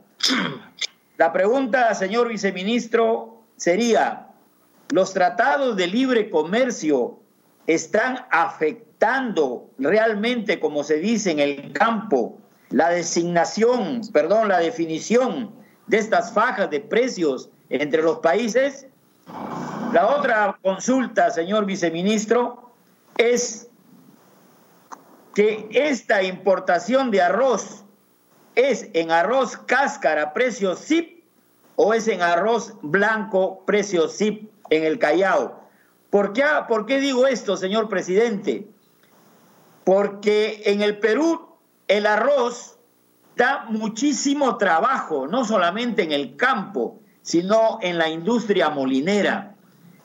Speaker 8: La pregunta, señor viceministro, sería, ¿los tratados de libre comercio están afectando realmente, como se dice en el campo, la designación, perdón, la definición de estas fajas de precios entre los países? La otra consulta, señor viceministro, es que esta importación de arroz es en arroz cáscara precio SIP o es en arroz blanco precio SIP en el Callao. ¿Por qué, ¿Por qué digo esto, señor presidente? Porque en el Perú el arroz da muchísimo trabajo, no solamente en el campo, sino en la industria molinera.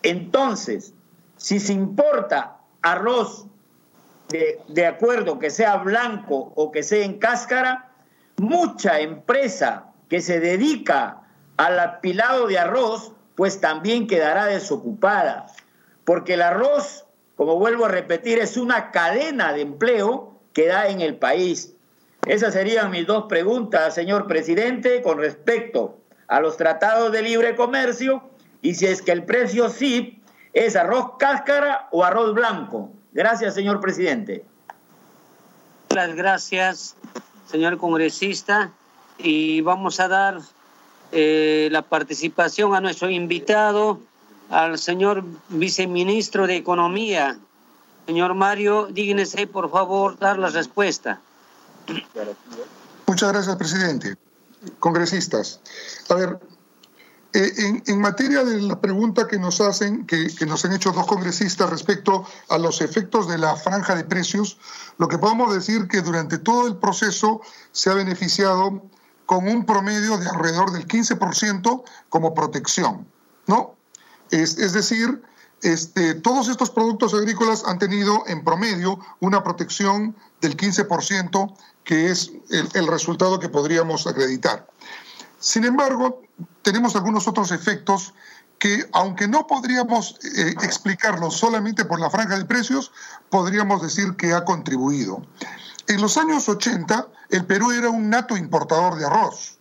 Speaker 8: Entonces, si se importa arroz de, de, acuerdo que sea blanco o que sea en cáscara, mucha empresa que se dedica al apilado de arroz, pues también quedará desocupada, porque el arroz, como vuelvo a repetir, es una cadena de empleo que da en el país. Esas serían mis dos preguntas, señor presidente, con respecto a los tratados de libre comercio y si es que el precio sí es arroz cáscara o arroz blanco. Gracias, señor presidente.
Speaker 1: Muchas gracias, señor congresista. Y vamos a dar eh, la participación a nuestro invitado, al señor viceministro de Economía. Señor Mario, dígnese, por favor, dar la respuesta.
Speaker 2: Muchas gracias, presidente congresistas. A ver, eh, en, materia de la pregunta que nos hacen, que, nos han hecho dos congresistas respecto a los efectos de la franja de precios, lo que podemos decir que durante todo el proceso se ha beneficiado con un promedio de alrededor del 15% como protección, ¿no? Es, decir, este, todos estos productos agrícolas han tenido en promedio una protección del 15%, que es el, resultado que podríamos acreditar. Sin embargo, tenemos algunos otros efectos que, aunque no podríamos eh, explicarlos solamente por la franja de precios, podríamos decir que ha contribuido. En los años 80, el Perú era un nato importador de arroz.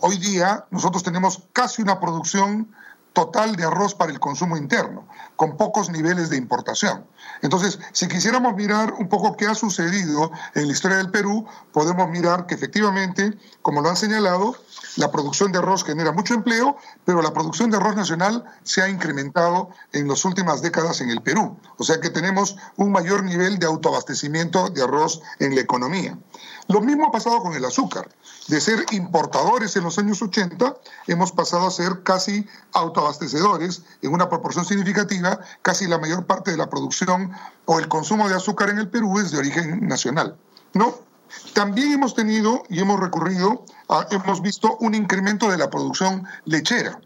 Speaker 2: Hoy día, nosotros tenemos casi una producción total de arroz para el consumo interno, con pocos niveles de importación. Entonces, si quisiéramos mirar un poco qué ha sucedido en la historia del Perú, podemos mirar que efectivamente, como lo han señalado, la producción de arroz genera mucho empleo, pero la producción de arroz nacional se ha incrementado en las últimas décadas en el Perú. O sea que tenemos un mayor nivel de autoabastecimiento de arroz en la economía. Lo mismo ha pasado con el azúcar. De ser importadores en los años 80, hemos pasado a ser casi autoabastecedores en una proporción significativa. Casi la mayor parte de la producción o el consumo de azúcar en el Perú es de origen nacional. ¿No? También hemos tenido y hemos recurrido, hemos visto un incremento de la producción lechera.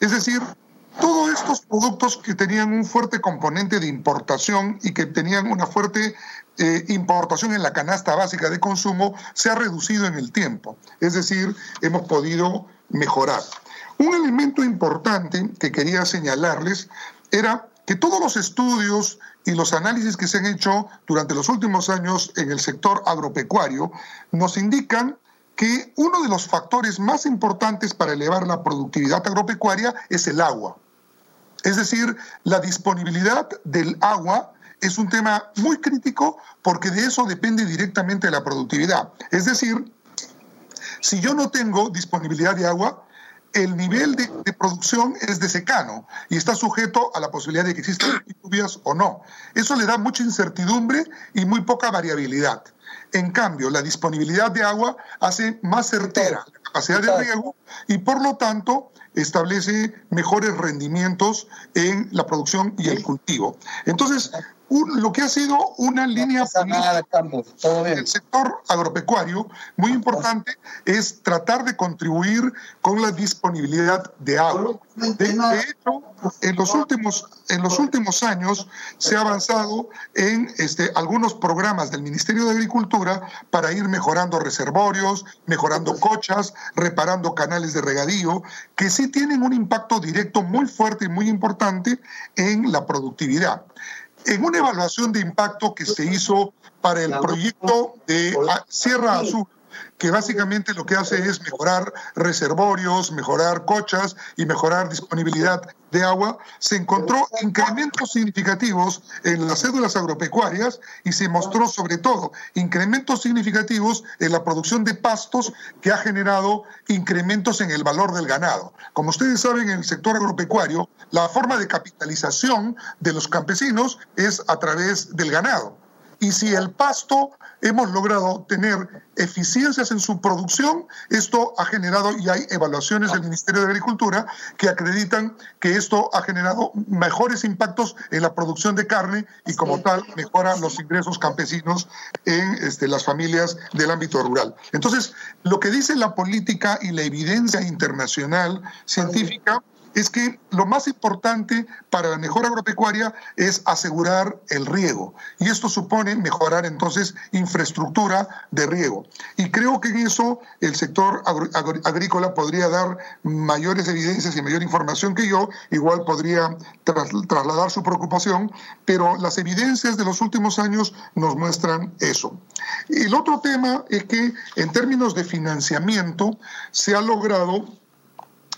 Speaker 2: Es decir, todos estos productos que tenían un fuerte componente de importación y que tenían una fuerte eh, importación en la canasta básica de consumo se ha reducido en el tiempo. Es decir, hemos podido mejorar. Un elemento importante que quería señalarles era que todos los estudios y los análisis que se han hecho durante los últimos años en el sector agropecuario nos indican que uno de los factores más importantes para elevar la productividad agropecuaria es el agua. Es decir, la disponibilidad del agua es un tema muy crítico porque de eso depende directamente la productividad. Es decir, si yo no tengo disponibilidad de agua, el nivel de, producción es de secano y está sujeto a la posibilidad de que existan lluvias o no. Eso le da mucha incertidumbre y muy poca variabilidad. En cambio, la disponibilidad de agua hace más certera la capacidad de riego y por lo tanto establece mejores rendimientos en la producción y el cultivo. Entonces, lo que ha sido una línea del sector agropecuario muy importante es tratar de contribuir con la disponibilidad de agua. De, hecho, en los últimos en los últimos años se ha avanzado en este, algunos programas del Ministerio de Agricultura para ir mejorando reservorios, mejorando cochas, reparando canales de regadío, que sí tienen un impacto directo muy fuerte y muy importante en la productividad en una evaluación de impacto que se hizo para el proyecto de Sierra Azul, que básicamente lo que hace es mejorar reservorios, mejorar cochas y mejorar disponibilidad de agua, se encontró incrementos significativos en las cédulas agropecuarias y se mostró sobre todo incrementos significativos en la producción de pastos que ha generado incrementos en el valor del ganado. Como ustedes saben, en el sector agropecuario, la forma de capitalización de los campesinos es a través del ganado. Y si el pasto hemos logrado tener eficiencias en su producción, esto ha generado, y hay evaluaciones del Ministerio de Agricultura que acreditan que esto ha generado mejores impactos en la producción de carne y como tal mejora los ingresos campesinos en este, las familias del ámbito rural. Entonces, lo que dice la política y la evidencia internacional científica es que lo más importante para la mejora agropecuaria es asegurar el riego. Y esto supone mejorar entonces infraestructura de riego. Y creo que en eso el sector agrícola podría dar mayores evidencias y mayor información que yo, igual podría trasladar su preocupación, pero las evidencias de los últimos años nos muestran eso. El otro tema es que en términos de financiamiento se ha logrado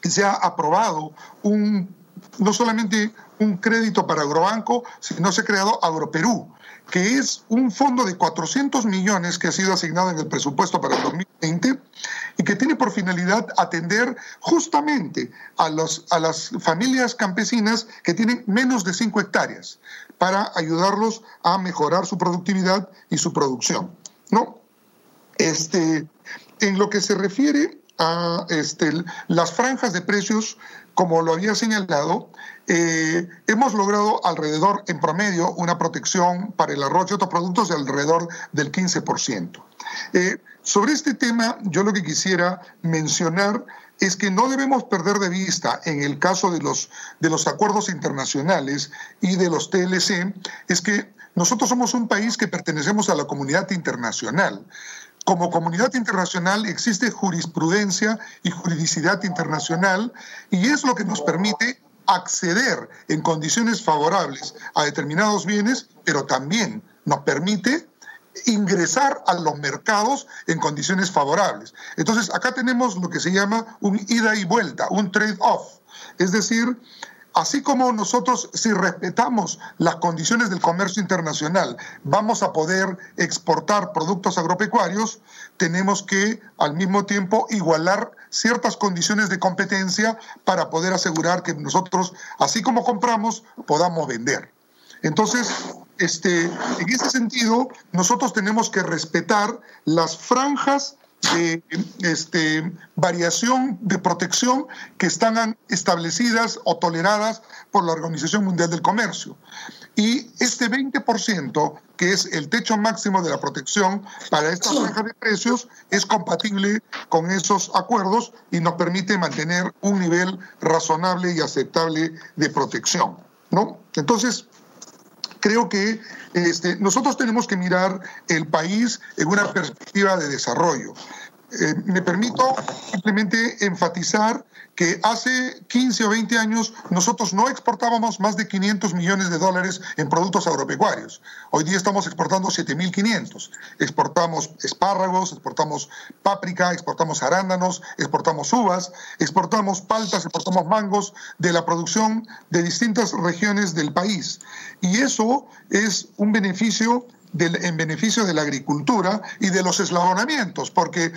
Speaker 2: se ha aprobado un, no solamente un crédito para Agrobanco, sino se ha creado Agroperú, que es un fondo de 400 millones que ha sido asignado en el presupuesto para el 2020 y que tiene por finalidad atender justamente a, los, a las familias campesinas que tienen menos de 5 hectáreas para ayudarlos a mejorar su productividad y su producción. ¿no? Este, en lo que se refiere este, las franjas de precios, como lo había señalado, eh, hemos logrado alrededor, en promedio, una protección para el arroz y otros productos de alrededor del 15%. Eh, sobre este tema, yo lo que quisiera mencionar es que no debemos perder de vista, en el caso de los, de los acuerdos internacionales y de los TLC, es que nosotros somos un país que pertenecemos a la comunidad internacional como comunidad internacional existe jurisprudencia y juridicidad internacional y es lo que nos permite acceder en condiciones favorables a determinados bienes, pero también nos permite ingresar a los mercados en condiciones favorables. Entonces, acá tenemos lo que se llama un ida y vuelta, un trade-off. Es decir, Así como nosotros, si respetamos las condiciones del comercio internacional, vamos a poder exportar productos agropecuarios, tenemos que al mismo tiempo igualar ciertas condiciones de competencia para poder asegurar que nosotros, así como compramos, podamos vender. Entonces, este, en ese sentido, nosotros tenemos que respetar las franjas de este, variación de protección que están establecidas o toleradas por la Organización Mundial del Comercio. Y este 20%, que es el techo máximo de la protección para esta franja de precios, es compatible con esos acuerdos y nos permite mantener un nivel razonable y aceptable de protección. ¿no? Entonces, creo que este, nosotros tenemos que mirar el país en una perspectiva de desarrollo. Eh, me permito simplemente enfatizar que hace 15 o 20 años nosotros no exportábamos más de 500 millones de dólares en productos agropecuarios. Hoy día estamos exportando 7.500. Exportamos espárragos, exportamos páprica, exportamos arándanos, exportamos uvas, exportamos paltas, exportamos mangos de la producción de distintas regiones del país. Y eso es un beneficio en beneficio de la agricultura y de los eslabonamientos, porque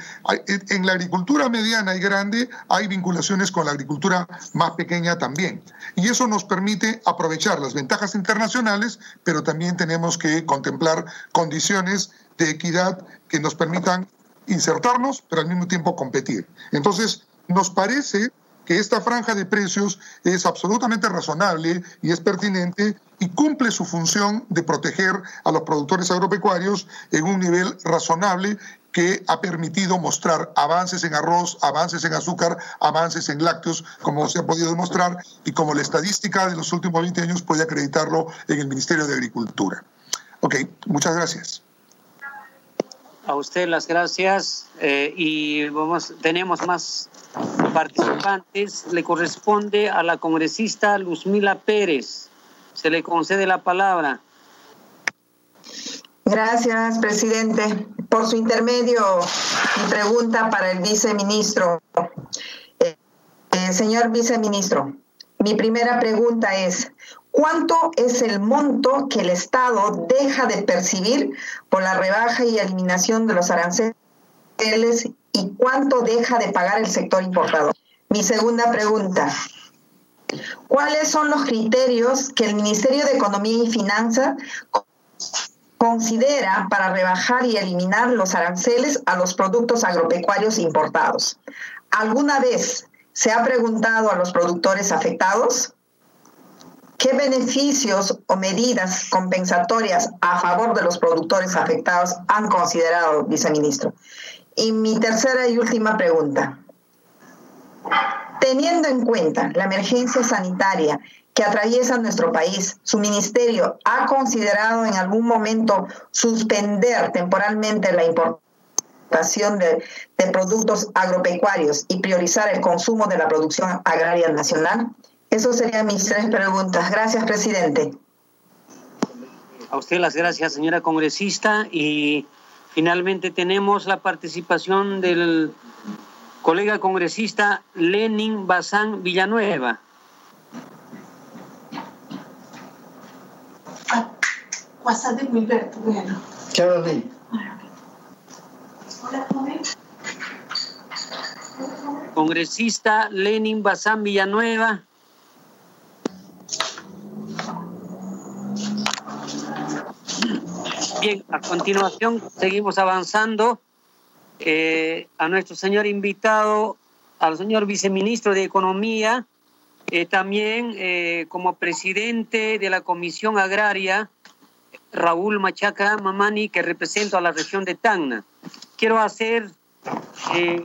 Speaker 2: en la agricultura mediana y grande hay vinculaciones con la agricultura más pequeña también. Y eso nos permite aprovechar las ventajas internacionales, pero también tenemos que contemplar condiciones de equidad que nos permitan insertarnos, pero al mismo tiempo competir. Entonces, nos parece que esta franja de precios es absolutamente razonable y es pertinente y cumple su función de proteger a los productores agropecuarios en un nivel razonable que ha permitido mostrar avances en arroz, avances en azúcar, avances en lácteos, como se ha podido demostrar y como la estadística de los últimos 20 años puede acreditarlo en el Ministerio de Agricultura. Ok, muchas gracias.
Speaker 1: A usted las gracias eh, y vamos, tenemos más participantes. Le corresponde a la congresista Luzmila Pérez. Se le concede la palabra.
Speaker 9: Gracias, presidente. Por su intermedio, mi pregunta para el viceministro. Eh, eh, señor viceministro, mi primera pregunta es, ¿cuánto es el monto que el Estado deja de percibir por la rebaja y eliminación de los aranceles y cuánto deja de pagar el sector importador? Mi segunda pregunta, ¿cuáles son los criterios que el Ministerio de Economía y Finanzas considera para rebajar y eliminar los aranceles a los productos agropecuarios importados. ¿Alguna vez se ha preguntado a los productores afectados qué beneficios o medidas compensatorias a favor de los productores afectados han considerado, viceministro? Y mi tercera y última pregunta. Teniendo en cuenta la emergencia sanitaria que atraviesa nuestro país, su ministerio ha considerado en algún momento suspender temporalmente la importación de, productos agropecuarios y priorizar el consumo de la producción agraria nacional? Esas serían mis tres preguntas. Gracias, presidente.
Speaker 1: A usted las gracias, señora congresista. Y finalmente tenemos la participación del colega congresista Lenin Bazán Villanueva.
Speaker 10: WhatsApp de Wilberto, bueno.
Speaker 1: Congresista Lenin Bazán Villanueva. Bien, a continuación seguimos avanzando eh, a nuestro señor invitado, al señor viceministro de Economía, eh, también eh, como presidente de la Comisión Agraria Raúl Machaca Mamani, que represento a la región de Tacna. Quiero hacer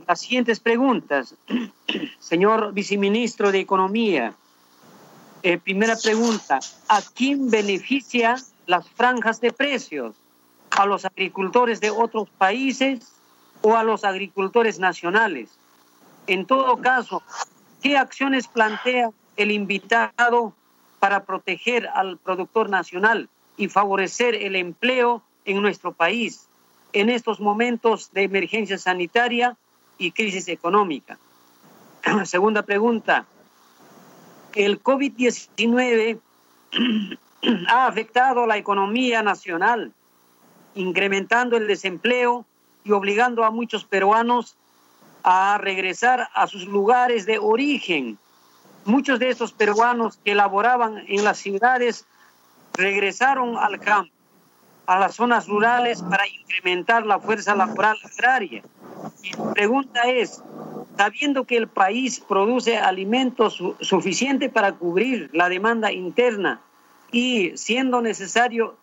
Speaker 1: las siguientes preguntas. Señor viceministro de Economía, primera pregunta, ¿a quién beneficia las franjas de precios? ¿A los agricultores de otros países o a los agricultores nacionales? En todo caso, ¿qué acciones plantea el invitado para proteger al productor nacional? y favorecer el empleo en nuestro país en estos momentos de emergencia sanitaria y crisis económica. Segunda pregunta. El COVID-19 ha afectado la economía nacional, incrementando el desempleo y obligando a muchos peruanos a regresar a sus lugares de origen. Muchos de estos peruanos que laboraban en las ciudades regresaron al campo, a las zonas rurales para incrementar la fuerza laboral agraria. Mi pregunta es, sabiendo que el país produce alimentos suficientes para cubrir la demanda interna y siendo necesario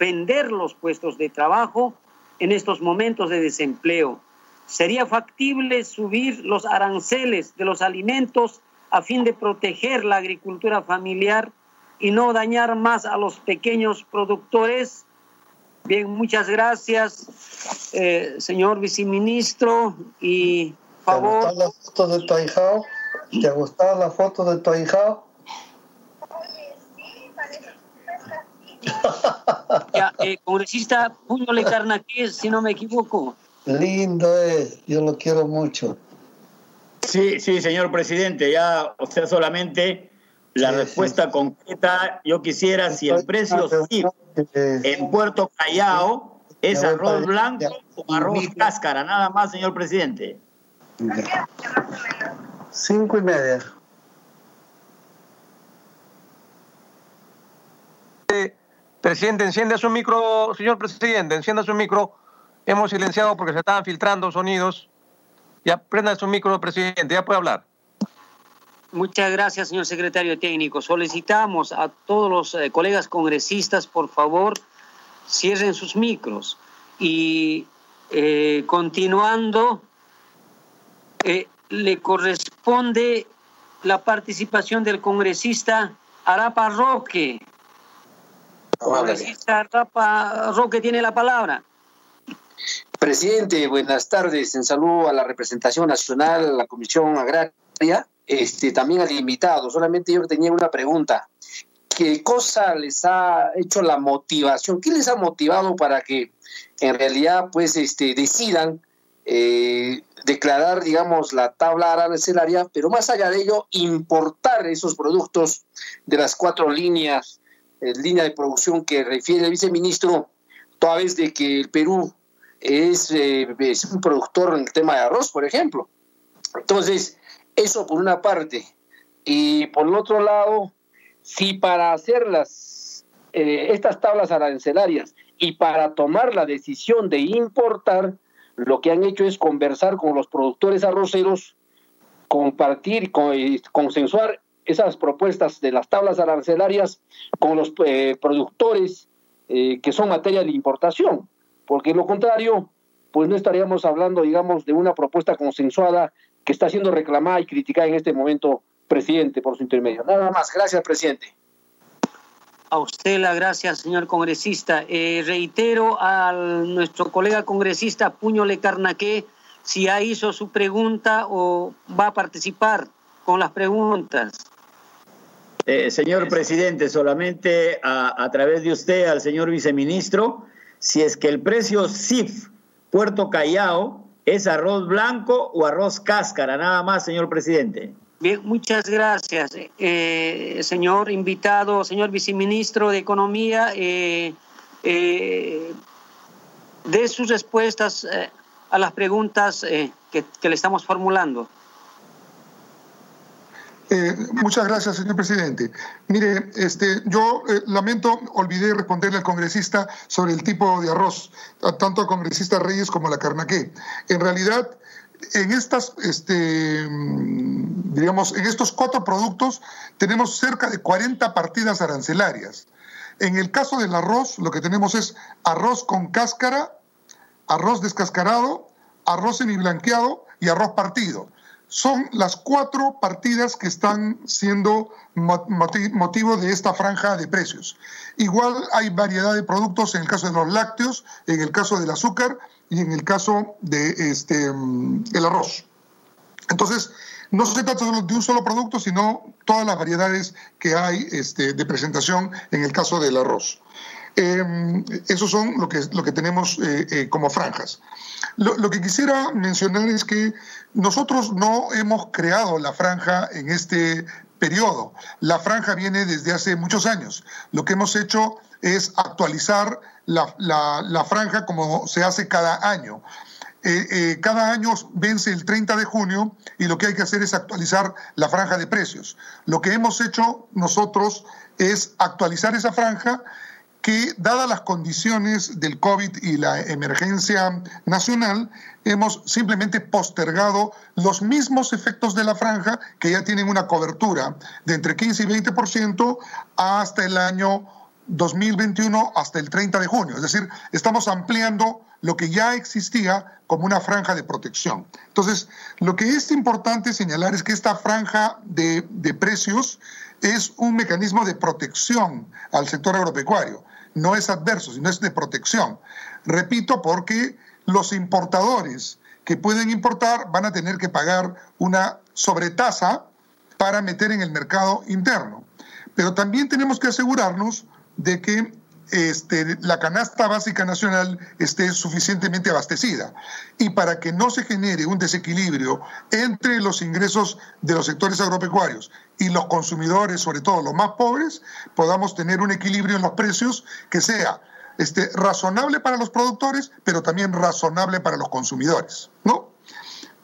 Speaker 1: defender los puestos de trabajo en estos momentos de desempleo, ¿sería factible subir los aranceles de los alimentos a fin de proteger la agricultura familiar y no dañar más a los pequeños productores. Bien, muchas gracias, eh, señor viceministro. Y favor.
Speaker 7: ¿Te la foto de tu ahijado? ¿Te ha gustado la foto de
Speaker 1: ya, eh, congresista Puñole Carnaqués, si no me equivoco.
Speaker 7: Lindo es, yo lo quiero mucho.
Speaker 8: Sí, sí, señor presidente, ya, o sea, solamente la respuesta concreta, yo quisiera, si el precio en Puerto Callao es arroz blanco o arroz cáscara, nada más, señor presidente.
Speaker 7: Cinco y media.
Speaker 3: Presidente, encienda su micro, señor presidente, encienda su micro. Hemos silenciado porque se estaban filtrando sonidos. Ya prenda su micro, presidente, ya puede hablar.
Speaker 1: Muchas gracias, señor secretario técnico. Solicitamos a todos los eh, colegas congresistas, por favor, cierren sus micros. Y eh, continuando, eh, le corresponde la participación del congresista Arapa Roque. Congresista Arapa Roque tiene la palabra.
Speaker 11: Presidente, buenas tardes. En saludo a la representación nacional, a la Comisión Agraria, este, también al invitado. Solamente yo tenía una pregunta. ¿Qué cosa les ha hecho la motivación? ¿Qué les ha motivado para que en realidad pues este, decidan eh, declarar, digamos, la tabla arancelaria, pero más allá de ello, importar esos productos de las cuatro líneas, línea de producción que refiere el viceministro, toda vez de que el Perú es, eh, es un productor en el tema de arroz, por ejemplo. Entonces, eso por una parte. Y por el otro lado, si para hacer las, eh, estas tablas arancelarias y para tomar la decisión de importar, lo que han hecho es conversar con los productores arroceros, compartir, eh, consensuar esas propuestas de las tablas arancelarias con los productores que son materia de importación porque lo contrario, pues no estaríamos hablando, digamos, de una propuesta consensuada que está siendo reclamada y criticada en este momento, presidente, por su intermedio. Nada más, gracias, presidente.
Speaker 1: A usted la gracias, señor congresista. Eh, reitero a nuestro colega congresista Puño Le Carnaqué si ya hizo su pregunta o va a participar con las preguntas.
Speaker 8: Eh, señor presidente, solamente a, a través de usted al señor viceministro si es que el precio CIF Puerto Callao es arroz blanco o arroz cáscara, nada más, señor presidente.
Speaker 1: Bien, muchas gracias, eh, señor invitado, señor viceministro de Economía. Eh, eh, de sus respuestas a las preguntas que le estamos formulando.
Speaker 2: Eh, muchas gracias, señor presidente. Mire, este, yo eh, lamento, olvidé responderle al congresista sobre el tipo de arroz, tanto al congresista Reyes como a la Carnaqué. En realidad, en estas, este, mm, digamos, en estos cuatro productos tenemos cerca de 40 partidas arancelarias. En el caso del arroz, lo que tenemos es arroz con cáscara, arroz descascarado, arroz semiblanqueado y arroz partido son las cuatro partidas que están siendo motivo de esta franja de precios. Igual hay variedad de productos en el caso de los lácteos, en el caso del azúcar y en el caso de este mm, arroz. Entonces, no se trata de un solo producto, sino todas las variedades que hay este, de presentación en el caso del arroz. Eh, esos son lo que, lo que tenemos eh, eh, como franjas. Lo, que quisiera mencionar es que nosotros no hemos creado la franja en este periodo. La franja viene desde hace muchos años. Lo que hemos hecho es actualizar la, la, franja como se hace cada año. cada año vence el 30 de junio y lo que hay que hacer es actualizar la franja de precios. Lo que hemos hecho nosotros es actualizar esa franja que, dadas las condiciones del COVID y la emergencia nacional, hemos simplemente postergado los mismos efectos de la franja, que ya tienen una cobertura de entre 15 y 20% hasta el año 2021, hasta el 30 de junio. Es decir, estamos ampliando lo que ya existía como una franja de protección. Entonces, lo que es importante señalar es que esta franja de, de precios es un mecanismo de protección al sector agropecuario no es adverso, sino es de protección. Repito, porque los importadores que pueden importar van a tener que pagar una sobretasa para meter en el mercado interno. Pero también tenemos que asegurarnos de que este, la canasta básica nacional esté suficientemente abastecida. Y para que no se genere un desequilibrio entre los ingresos de los sectores agropecuarios y los consumidores, sobre todo los más pobres, podamos tener un equilibrio en los precios que sea este, razonable para los productores, pero también razonable para los consumidores. ¿no?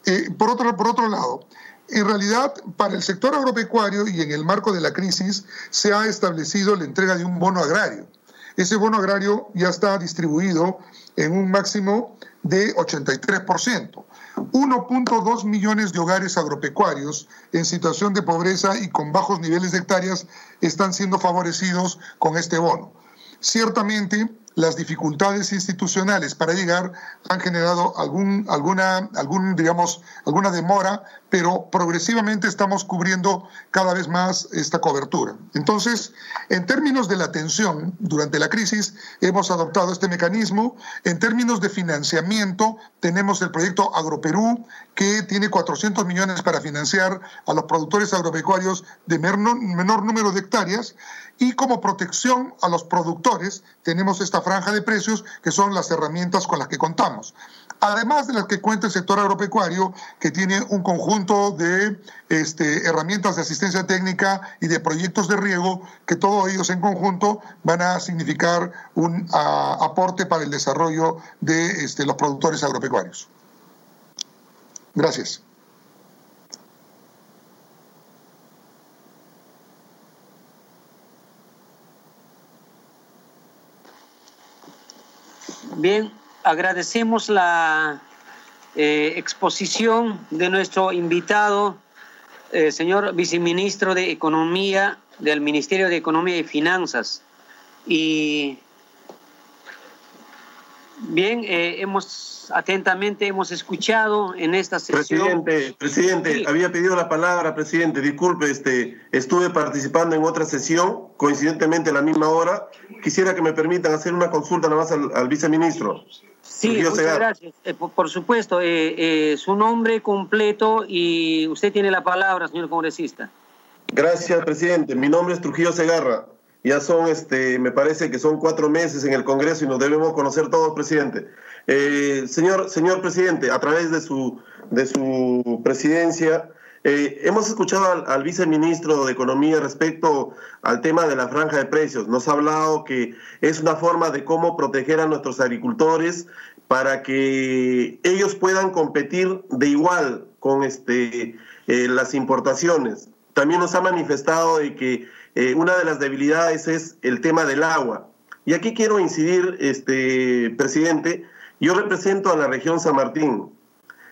Speaker 2: Eh, por, otro, por otro lado, en realidad, para el sector agropecuario y en el marco de la crisis, se ha establecido la entrega de un bono agrario ese bono agrario ya está distribuido en un máximo de 83%. 1.2 millones de hogares agropecuarios en situación de pobreza y con bajos niveles de hectáreas están siendo favorecidos con este bono. Ciertamente, las dificultades institucionales para llegar han generado algún, alguna, algún, digamos, alguna demora, pero progresivamente estamos cubriendo cada vez más esta cobertura. Entonces, en términos de la atención durante la crisis, hemos adoptado este mecanismo. En términos de financiamiento, tenemos el proyecto AgroPerú, que tiene 400 millones para financiar a los productores agropecuarios de menor número de hectáreas y como protección a los productores tenemos esta franja de precios que son las herramientas con las que contamos. Además de las que cuenta el sector agropecuario, que tiene un conjunto de este, herramientas de asistencia técnica y de proyectos de riego, que todos ellos en conjunto van a significar un aporte para el desarrollo de este, los productores agropecuarios. Gracias.
Speaker 1: Bien, agradecemos la eh, exposición de nuestro invitado, eh, señor viceministro de Economía del Ministerio de Economía y Finanzas. Y bien, eh, hemos atentamente hemos escuchado en esta
Speaker 12: sesión. Presidente, presidente, había pedido la palabra, presidente. Disculpe, este, estuve participando en otra sesión, coincidentemente a la misma hora. Quisiera que me permitan hacer una consulta nada más al, viceministro.
Speaker 1: Sí, muchas gracias. Eh, por, supuesto, eh, eh, su nombre completo y usted tiene la palabra, señor congresista.
Speaker 12: Gracias, presidente. Mi nombre es Trujillo Segarra. Ya son, este, me parece que son cuatro meses en el Congreso y nos debemos conocer todos, presidente. Señor, señor presidente, a través de su, de su presidencia, hemos escuchado al, viceministro de Economía respecto al tema de la franja de precios. Nos ha hablado que es una forma de cómo proteger a nuestros agricultores para que ellos puedan competir de igual con este, eh, las importaciones. También nos ha manifestado de que una de las debilidades es el tema del agua. Y aquí quiero incidir, este, presidente, yo represento a la región San Martín.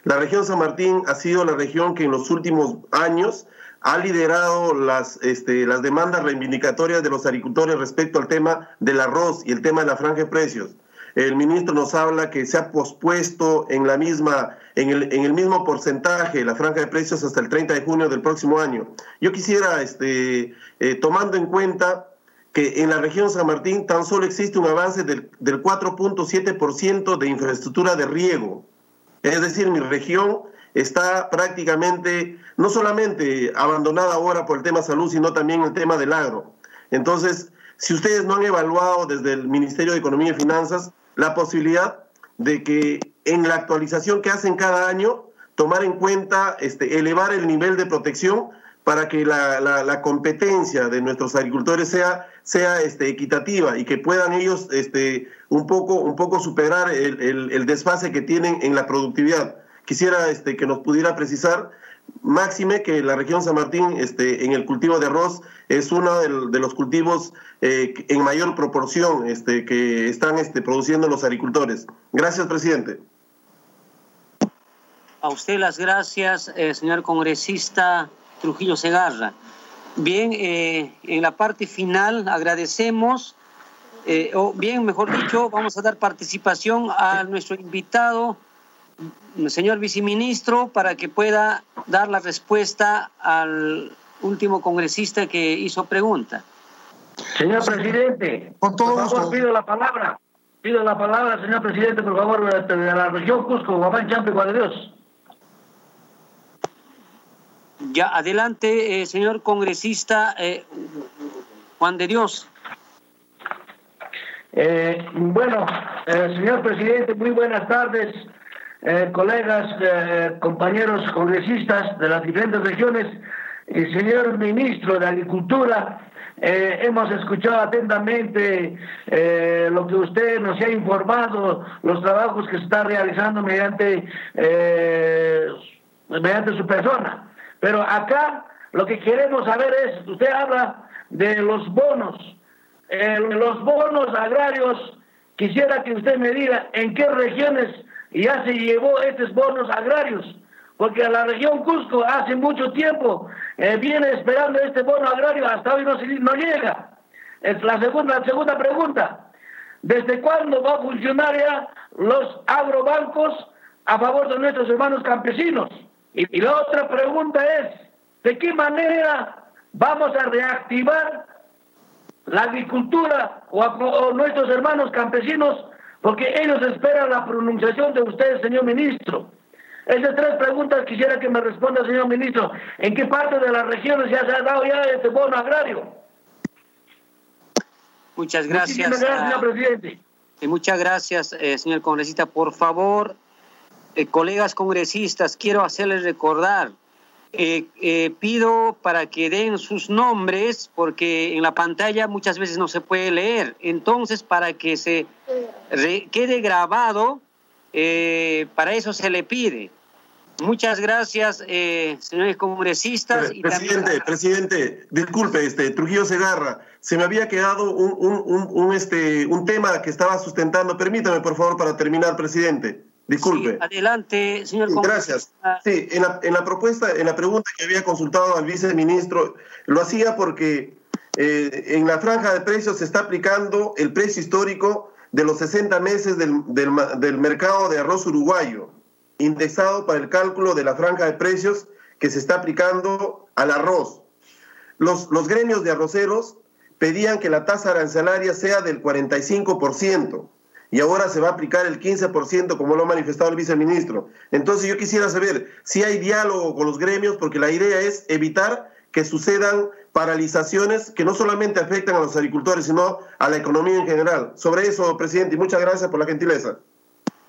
Speaker 12: La región San Martín ha sido la región que en los últimos años ha liderado las, este, las demandas reivindicatorias de los agricultores respecto al tema del arroz y el tema de la franja de precios. El ministro nos habla que se ha pospuesto en, la misma, en, el, en el mismo porcentaje la franja de precios hasta el 30 de junio del próximo año. Yo quisiera, este, eh, tomando en cuenta que en la región San Martín tan solo existe un avance del, del 4.7% de infraestructura de riego. Es decir, mi región está prácticamente, no solamente abandonada ahora por el tema salud, sino también el tema del agro. Entonces, si ustedes no han evaluado desde el Ministerio de Economía y Finanzas la posibilidad de que en la actualización que hacen cada año, tomar en cuenta, este, elevar el nivel de protección para que la, la, competencia de nuestros agricultores sea, sea este, equitativa y que puedan ellos este, un, poco, un poco superar el, el, desfase que tienen en la productividad. Quisiera este, que nos pudiera precisar, máxime que la región San Martín este, en el cultivo de arroz es uno de, los cultivos eh, en mayor proporción este, que están este, produciendo los agricultores. Gracias, presidente.
Speaker 1: A usted las gracias, eh, señor congresista. Trujillo Segarra. Bien, eh, en la parte final agradecemos, o bien, mejor dicho, vamos a dar participación a nuestro invitado, señor viceministro, para que pueda dar la respuesta al último congresista que hizo pregunta.
Speaker 13: Señor presidente, por favor, pido la palabra. Pido la palabra, señor presidente, por favor, de la región Cusco, Guamán, Champe, Dios.
Speaker 1: Ya, adelante, eh, señor congresista eh, Juan de Dios.
Speaker 13: Eh, bueno, señor presidente, muy buenas tardes, colegas, compañeros congresistas de las diferentes regiones y señor ministro de Agricultura. hemos escuchado atentamente lo que usted nos ha informado, los trabajos que se están realizando mediante, mediante su persona. Pero acá lo que queremos saber es, usted habla de los bonos. eh, los bonos agrarios, quisiera que usted me diga en qué regiones ya se llevó estos bonos agrarios, porque la región Cusco hace mucho tiempo eh, viene esperando este bono agrario, hasta hoy no, no llega. Es la segunda, segunda pregunta. ¿Desde cuándo va a funcionar ya los agrobancos a favor de nuestros hermanos campesinos? Y, la otra pregunta es, ¿de qué manera vamos a reactivar la agricultura o nuestros hermanos campesinos? Porque ellos esperan la pronunciación de ustedes, señor ministro. Esas tres preguntas quisiera que me responda, señor ministro. ¿En qué parte de las regiones ya se ha dado ya este bono agrario?
Speaker 1: Muchas gracias.
Speaker 13: Muchas gracias, señor presidente.
Speaker 1: Y muchas gracias, eh, señor congresista. Por favor, eh, colegas congresistas, quiero hacerles recordar, eh, pido para que den sus nombres, porque en la pantalla muchas veces no se puede leer. Entonces, para que se quede grabado, para eso se le pide. Muchas gracias, eh, señores congresistas.
Speaker 12: presidente, presidente, disculpe, este, Trujillo Segarra, se me había quedado un, un, un, este, un tema que estaba sustentando. Permítame, por favor, para terminar, presidente. Disculpe.
Speaker 1: adelante, señor
Speaker 12: Gracias. Sí, en la, en la, propuesta, en la pregunta que había consultado al viceministro, lo hacía porque eh, en la franja de precios se está aplicando el precio histórico de los 60 meses del, del, del mercado de arroz uruguayo indexado para el cálculo de la franja de precios que se está aplicando al arroz. Los, los gremios de arroceros pedían que la tasa arancelaria sea del 45% y ahora se va a aplicar el 15% como lo ha manifestado el viceministro. Entonces yo quisiera saber si hay diálogo con los gremios porque la idea es evitar que sucedan paralizaciones que no solamente afectan a los agricultores, sino a la economía en general. Sobre eso, presidente, muchas gracias por la gentileza.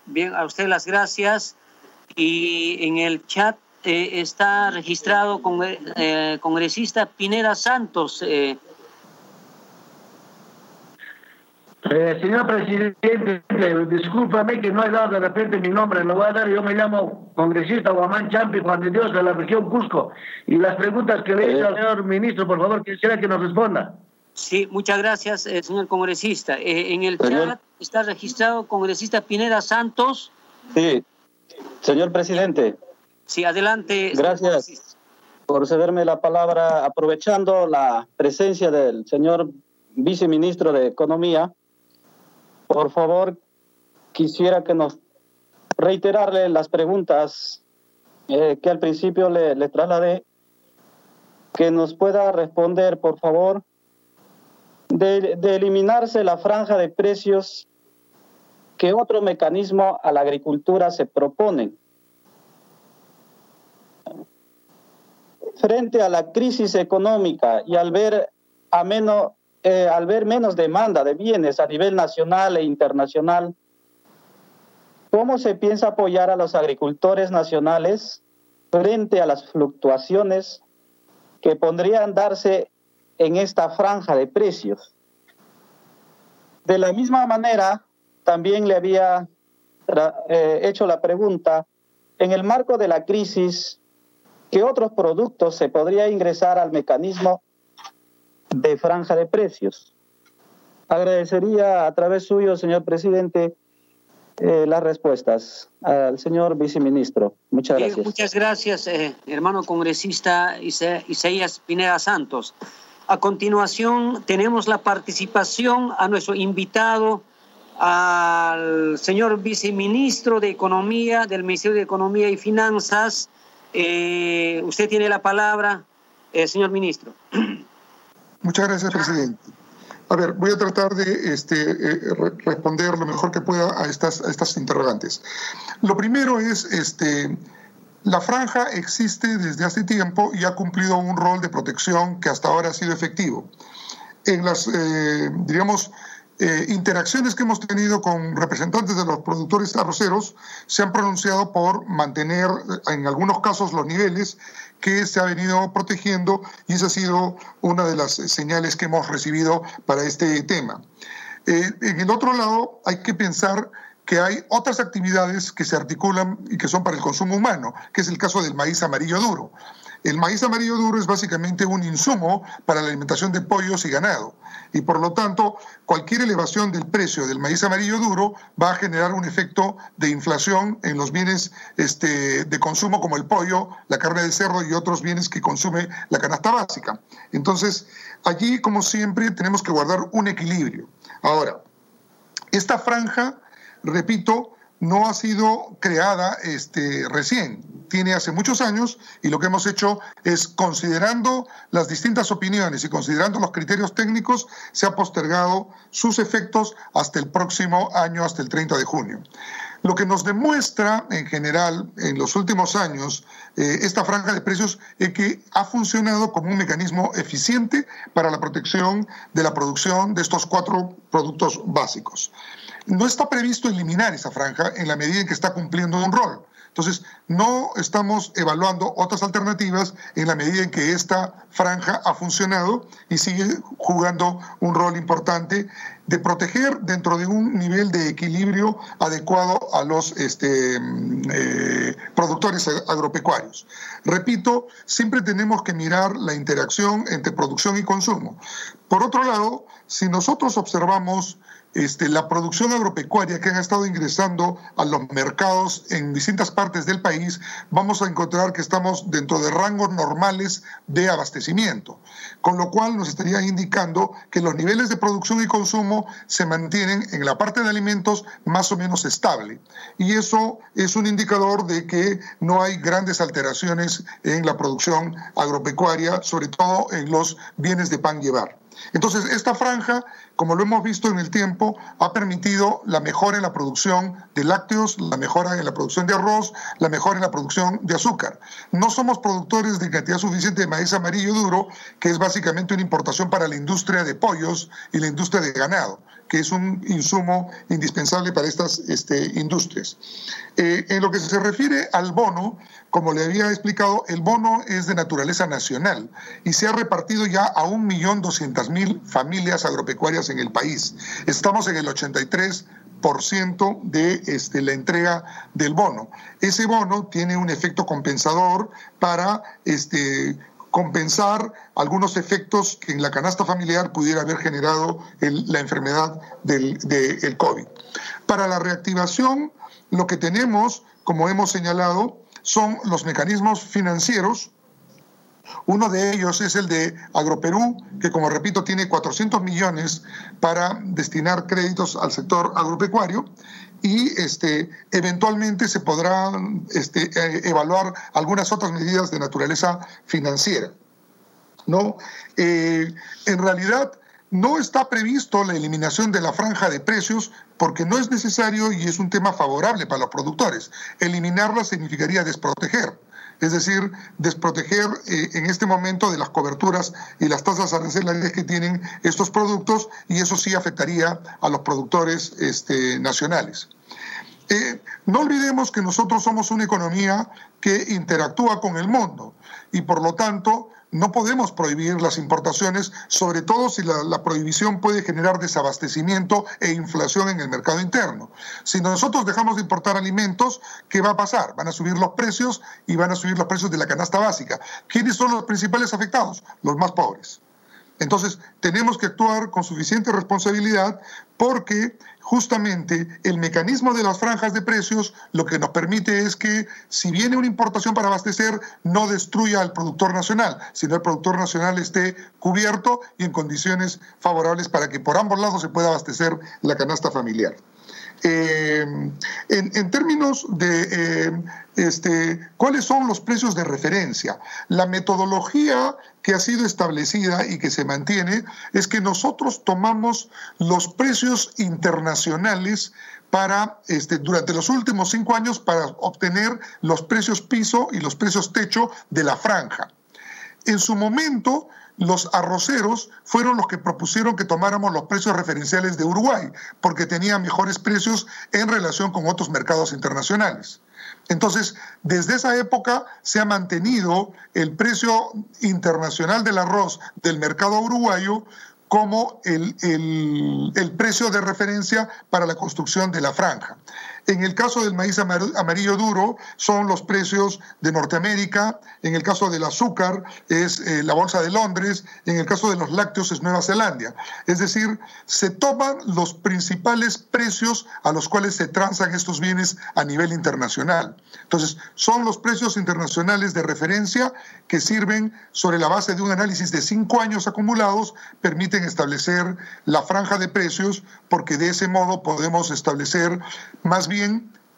Speaker 1: Bien, a usted las gracias y en el chat eh, está registrado con, eh, congresista Pineda Santos. Eh.
Speaker 13: Señor presidente, discúlpame que no he dado de repente mi nombre, lo voy a dar, yo me llamo congresista Guamán Champi, Juan de Dios, de la región Cusco. Y las preguntas que le he hecho al señor ministro, por favor, quisiera que nos responda.
Speaker 1: Sí, muchas gracias, señor congresista. en el chat está registrado congresista Pineda Santos.
Speaker 6: Sí, Señor presidente.
Speaker 1: Sí, adelante.
Speaker 6: Gracias por cederme la palabra. Aprovechando la presencia del señor viceministro de Economía, por favor, quisiera que nos reiterarle las preguntas eh, que al principio le, le trasladé, que nos pueda responder, por favor, de, eliminarse la franja de precios ¿Qué otro mecanismo a la agricultura se propone? Frente a la crisis económica y al ver, a menos, eh, al ver menos demanda de bienes a nivel nacional e internacional, ¿cómo se piensa apoyar a los agricultores nacionales frente a las fluctuaciones que podrían darse en esta franja de precios? De la misma manera, también le había eh, hecho la pregunta, en el marco de la crisis, ¿qué otros productos se podría ingresar al mecanismo de franja de precios? Agradecería a través suyo, señor presidente, eh, las respuestas al señor viceministro. Muchas gracias.
Speaker 1: muchas gracias, eh, hermano congresista Isaías Pineda Santos. A continuación, tenemos la participación a nuestro invitado al señor viceministro de Economía del Ministerio de Economía y Finanzas. Eh, usted tiene la palabra, señor ministro.
Speaker 2: Muchas gracias, presidente. A ver, voy a tratar de este, eh, responder lo mejor que pueda a estas, interrogantes. Lo primero es, este, la franja existe desde hace tiempo y ha cumplido un rol de protección que hasta ahora ha sido efectivo. En las, diríamos, eh, interacciones que hemos tenido con representantes de los productores arroceros se han pronunciado por mantener eh, en algunos casos los niveles que se ha venido protegiendo y esa ha sido una de las señales que hemos recibido para este tema. Eh, en el otro lado hay que pensar que hay otras actividades que se articulan y que son para el consumo humano, que es el caso del maíz amarillo duro. El maíz amarillo duro es básicamente un insumo para la alimentación de pollos y ganado. Y por lo tanto, cualquier elevación del precio del maíz amarillo duro va a generar un efecto de inflación en los bienes este, de consumo como el pollo, la carne de cerdo y otros bienes que consume la canasta básica. Entonces, allí, como siempre, tenemos que guardar un equilibrio. Ahora, esta franja, repito, no ha sido creada este, recién, tiene hace muchos años y lo que hemos hecho es, considerando las distintas opiniones y considerando los criterios técnicos, se ha postergado sus efectos hasta el próximo año, hasta el 30 de junio. Lo que nos demuestra en general en los últimos años eh, esta franja de precios es que ha funcionado como un mecanismo eficiente para la protección de la producción de estos cuatro productos básicos. No está previsto eliminar esa franja en la medida en que está cumpliendo un rol. Entonces, no estamos evaluando otras alternativas en la medida en que esta franja ha funcionado y sigue jugando un rol importante de proteger dentro de un nivel de equilibrio adecuado a los este, eh, productores agropecuarios. Repito, siempre tenemos que mirar la interacción entre producción y consumo. Por otro lado, si nosotros observamos este, la producción agropecuaria que han estado ingresando a los mercados en distintas partes del país, vamos a encontrar que estamos dentro de rangos normales de abastecimiento, con lo cual nos estaría indicando que los niveles de producción y consumo se mantienen en la parte de alimentos más o menos estable. Y eso es un indicador de que no hay grandes alteraciones en la producción agropecuaria, sobre todo en los bienes de pan llevar. Entonces, esta franja, como lo hemos visto en el tiempo, ha permitido la mejora en la producción de lácteos, la mejora en la producción de arroz, la mejora en la producción de azúcar. No somos productores de cantidad suficiente de maíz amarillo duro, que es básicamente una importación para la industria de pollos y la industria de ganado que es un insumo indispensable para estas este, industrias. Eh, en lo que se refiere al bono, como le había explicado, el bono es de naturaleza nacional y se ha repartido ya a 1.200.000 familias agropecuarias en el país. Estamos en el 83 de este, la entrega del bono. Ese bono tiene un efecto compensador para este, compensar algunos efectos que en la canasta familiar pudiera haber generado la enfermedad del de, COVID. Para la reactivación, lo que tenemos, como hemos señalado, son los mecanismos financieros. Uno de ellos es el de Agroperú, que como repito tiene 400 millones para destinar créditos al sector agropecuario y este, eventualmente se podrán este, eh, evaluar algunas otras medidas de naturaleza financiera. ¿no? Eh, en realidad, no está previsto la eliminación de la franja de precios porque no es necesario y es un tema favorable para los productores. Eliminarla significaría desproteger, es decir, desproteger eh, en este momento de las coberturas y las tasas arancelarias que tienen estos productos y eso sí afectaría a los productores este, nacionales. Eh, no olvidemos que nosotros somos una economía que interactúa con el mundo y por lo tanto no podemos prohibir las importaciones, sobre todo si la, prohibición puede generar desabastecimiento e inflación en el mercado interno. Si nosotros dejamos de importar alimentos, ¿qué va a pasar? Van a subir los precios y van a subir los precios de la canasta básica. ¿Quiénes son los principales afectados? Los más pobres. Entonces, tenemos que actuar con suficiente responsabilidad porque justamente el mecanismo de las franjas de precios lo que nos permite es que si viene una importación para abastecer, no destruya al productor nacional, sino el productor nacional esté cubierto y en condiciones favorables para que por ambos lados se pueda abastecer la canasta familiar. Eh, en, términos de eh, este, cuáles son los precios de referencia, la metodología que ha sido establecida y que se mantiene es que nosotros tomamos los precios internacionales para este, durante los últimos cinco años para obtener los precios piso y los precios techo de la franja. En su momento, los arroceros fueron los que propusieron que tomáramos los precios referenciales de Uruguay, porque tenían mejores precios en relación con otros mercados internacionales. Entonces, desde esa época se ha mantenido el precio internacional del arroz del mercado uruguayo como el, el, precio de referencia para la construcción de la franja. En el caso del maíz amarillo duro son los precios de Norteamérica, en el caso del azúcar es eh, la Bolsa de Londres, en el caso de los lácteos es Nueva Zelanda. Es decir, se toman los principales precios a los cuales se transan estos bienes a nivel internacional. Entonces, son los precios internacionales de referencia que sirven sobre la base de un análisis de cinco años acumulados, permiten establecer la franja de precios porque de ese modo podemos establecer más bien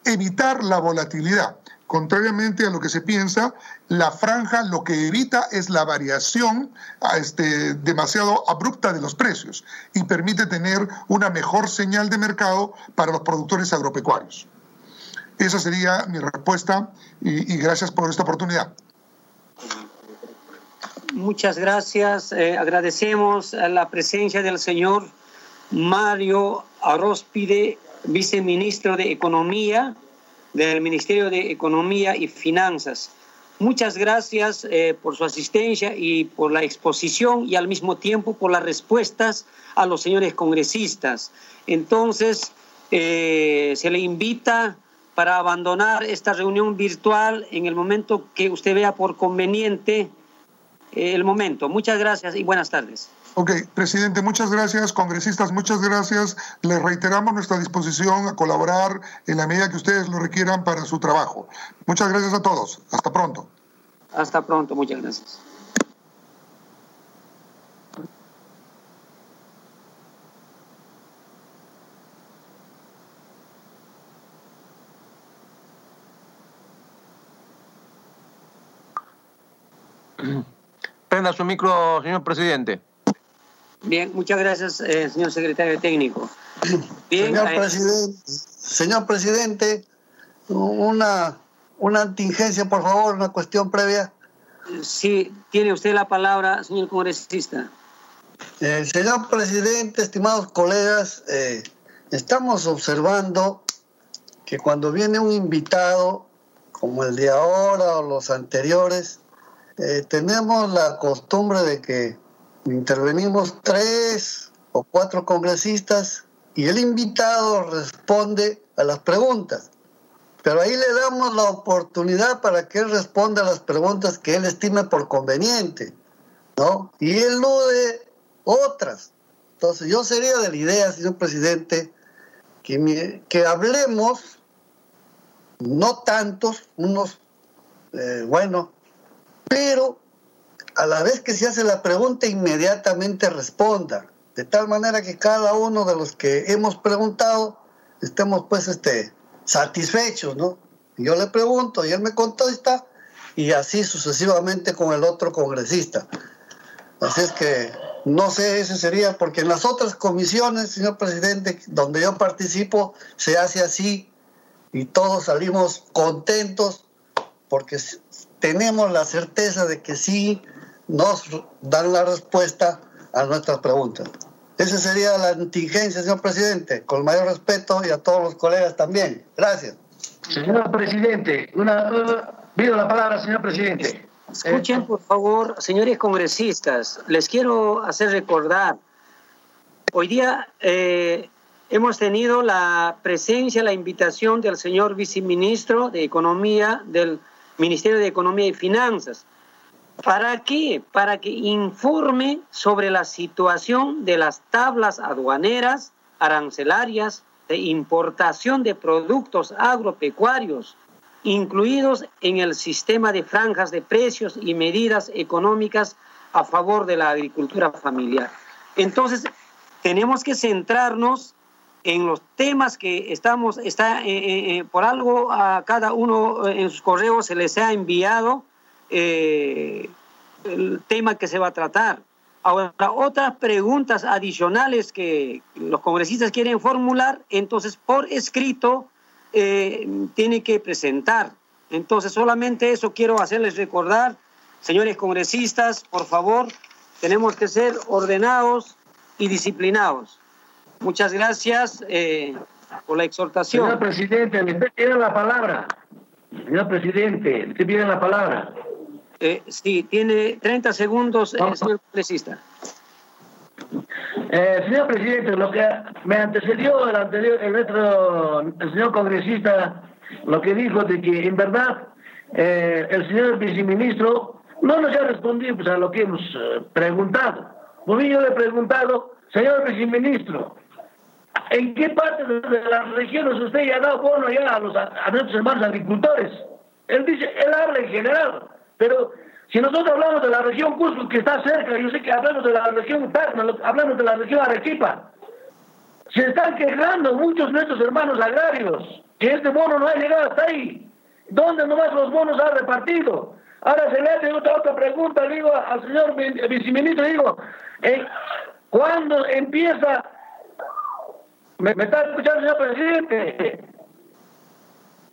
Speaker 2: evitar la volatilidad. Contrariamente a lo que se piensa, la franja lo que evita es la variación este, demasiado abrupta de los precios y permite tener una mejor señal de mercado para los productores agropecuarios. Esa sería mi respuesta y, gracias por esta oportunidad.
Speaker 1: Muchas gracias. Eh, agradecemos la presencia del señor Mario Aróspide, viceministro de Economía del Ministerio de Economía y Finanzas. Muchas gracias eh, por su asistencia y por la exposición y al mismo tiempo por las respuestas a los señores congresistas. Entonces, eh, se le invita para abandonar esta reunión virtual en el momento que usted vea por conveniente eh, el momento. Muchas gracias y buenas tardes.
Speaker 2: Ok, presidente, muchas gracias. Congresistas, muchas gracias. Les reiteramos nuestra disposición a colaborar en la medida que ustedes lo requieran para su trabajo. Muchas gracias a todos. Hasta pronto.
Speaker 1: Hasta pronto, muchas gracias.
Speaker 3: Prenda su micro, señor presidente.
Speaker 1: Bien, muchas gracias, eh, señor secretario técnico.
Speaker 7: señor, presidente, señor presidente, una, una contingencia, por favor, una cuestión previa.
Speaker 1: Sí, tiene usted la palabra, señor congresista.
Speaker 7: Eh, señor presidente, estimados colegas, eh, estamos observando que cuando viene un invitado, como el de ahora o los anteriores, eh, tenemos la costumbre de que intervenimos tres o cuatro congresistas y el invitado responde a las preguntas. Pero ahí le damos la oportunidad para que él responda a las preguntas que él estime por conveniente, ¿no? Y él de otras. Entonces yo sería de la idea, señor presidente, que, que hablemos, no tantos, unos, eh, bueno, pero a la vez que se hace la pregunta inmediatamente responda, de tal manera que cada uno de los que hemos preguntado estemos pues este, satisfechos, ¿no? Yo le pregunto y él me contesta y así sucesivamente con el otro congresista. Así es que no sé, ese sería, porque en las otras comisiones, señor presidente, donde yo participo, se hace así y todos salimos contentos porque tenemos la certeza de que sí nos dan la respuesta a nuestras preguntas. Esa sería la contingencia, señor presidente, con mayor respeto y a todos los colegas también. Gracias.
Speaker 13: Señor presidente, una, pido la palabra, señor presidente.
Speaker 1: Escuchen, por favor, señores congresistas, les quiero hacer recordar, hoy día eh, hemos tenido la presencia, la invitación del señor viceministro de Economía del Ministerio de Economía y Finanzas. ¿Para qué? Para que informe sobre la situación de las tablas aduaneras, arancelarias, de importación de productos agropecuarios, incluidos en el sistema de franjas de precios y medidas económicas a favor de la agricultura familiar. Entonces, tenemos que centrarnos en los temas que estamos, está, eh, eh, eh, por algo a cada uno en sus correos se les ha enviado el tema que se va a tratar. Ahora, otras preguntas adicionales que los congresistas quieren formular, entonces por escrito tiene que presentar. Entonces, solamente eso quiero hacerles recordar, señores congresistas, por favor, tenemos que ser ordenados y disciplinados. Muchas gracias eh, por la exhortación.
Speaker 13: Señor presidente, le pide la palabra. Señor presidente, le pide la palabra.
Speaker 1: Eh, sí, tiene 30 segundos, el señor congresista.
Speaker 13: Eh, señor presidente, lo que me antecedió el anterior, el otro, el señor congresista, lo que dijo de que en verdad eh, el señor viceministro no nos ha respondido pues, a lo que hemos eh, preguntado. Pues yo le he preguntado, señor viceministro, ¿en qué parte de las regiones usted ya ha dado bono ya a, los, a nuestros hermanos agricultores? Él dice, él habla en general, pero si nosotros hablamos de la región Cusco, que está cerca, yo sé que hablamos de la región Tacna, hablamos de la región Arequipa, se están quejando muchos de nuestros hermanos agrarios que este bono no ha llegado hasta ahí. ¿Dónde nomás los bonos ha repartido? Ahora se le hace otra, otra pregunta, digo al señor viceministro, digo, eh, ¿cuándo empieza? ¿Me, ¿Me, está escuchando, señor presidente?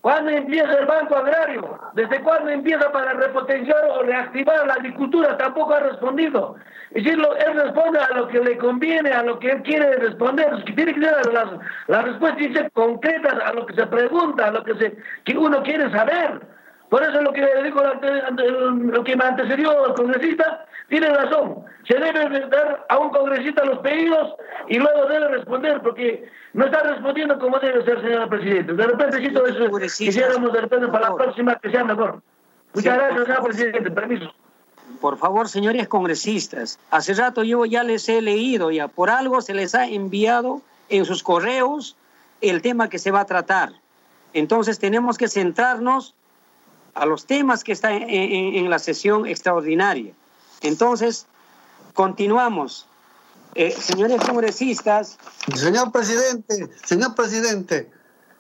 Speaker 13: ¿Cuándo empieza el Banco Agrario? ¿Desde cuándo empieza para repotenciar o reactivar la agricultura? Tampoco ha respondido. Es decir, él responde a lo que le conviene, a lo que él quiere responder. Tiene que ser las, las respuestas concretas a lo que se pregunta, a lo que, se, que uno quiere saber. Por eso lo que le digo, lo que me antecedió el congresista, tiene razón. Se debe dar a un congresista los pedidos y luego debe responder, porque no está respondiendo como debe ser, señor presidente. De repente, si todo eso quisiéramos de repente para la próxima que sea mejor. Muchas gracias, señor presidente. Permiso.
Speaker 1: Por favor, señores congresistas, hace rato yo ya les he leído ya, por algo se les ha enviado en sus correos el tema que se va a tratar. Entonces tenemos que centrarnos a los temas que están en, la sesión extraordinaria. Entonces, continuamos. Eh, señores congresistas.
Speaker 7: Señor presidente, señor presidente,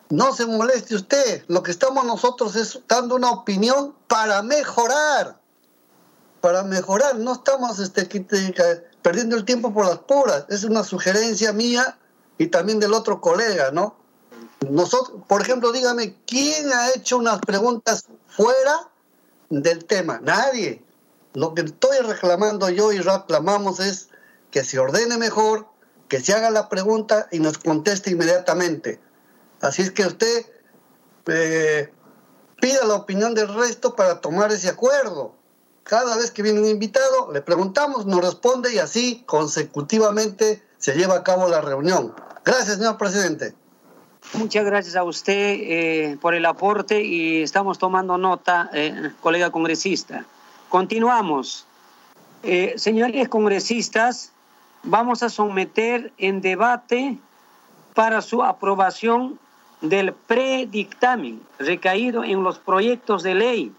Speaker 7: no se moleste usted. Lo que estamos nosotros es dando una opinión para mejorar. Para mejorar. No estamos este, perdiendo el tiempo por las puras. Es una sugerencia mía y también del otro colega, ¿no? Nosotros, por ejemplo, dígame, ¿quién ha hecho unas preguntas fuera del tema? Nadie. Lo que estoy reclamando yo y reclamamos es que se ordene mejor, que se haga la pregunta y nos conteste inmediatamente. Así es que usted eh, pida la opinión del resto para tomar ese acuerdo. Cada vez que viene un invitado, le preguntamos, nos responde y así consecutivamente se lleva a cabo la reunión. Gracias, señor presidente.
Speaker 1: Muchas gracias a usted eh, por el aporte y estamos tomando nota, eh, colega congresista. Continuamos. Eh, señores congresistas, vamos a someter en debate para su aprobación del predictamen recaído en los proyectos de ley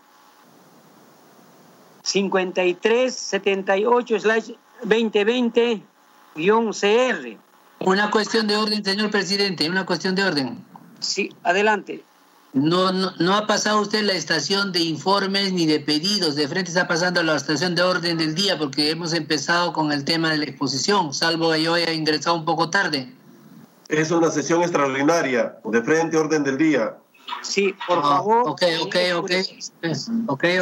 Speaker 1: 5378-2020-CR
Speaker 14: una cuestión de orden, señor presidente, una cuestión de orden.
Speaker 1: Sí, adelante.
Speaker 14: No, no, ha pasado usted la estación de informes ni de pedidos. De frente está pasando la estación de orden del día porque hemos empezado con el tema de la exposición, salvo que yo haya ingresado un poco tarde.
Speaker 12: Es una sesión extraordinaria, de frente orden del día.
Speaker 1: Sí, por ah, favor.
Speaker 14: Ok, ok, ok. okay.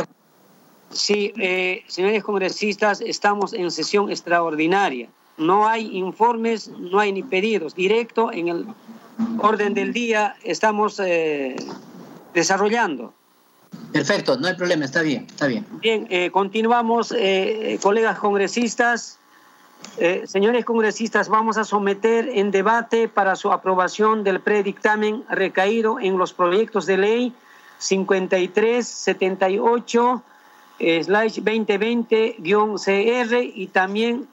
Speaker 1: Sí, eh, señores congresistas, estamos en sesión extraordinaria no hay informes, no hay ni pedidos. Directo en el orden del día estamos eh, desarrollando.
Speaker 14: Perfecto, no hay problema, está bien, está bien.
Speaker 1: Bien, eh, continuamos, eh, colegas congresistas. señores congresistas, vamos a someter en debate para su aprobación del predictamen recaído en los proyectos de ley 5378 2020-CR y también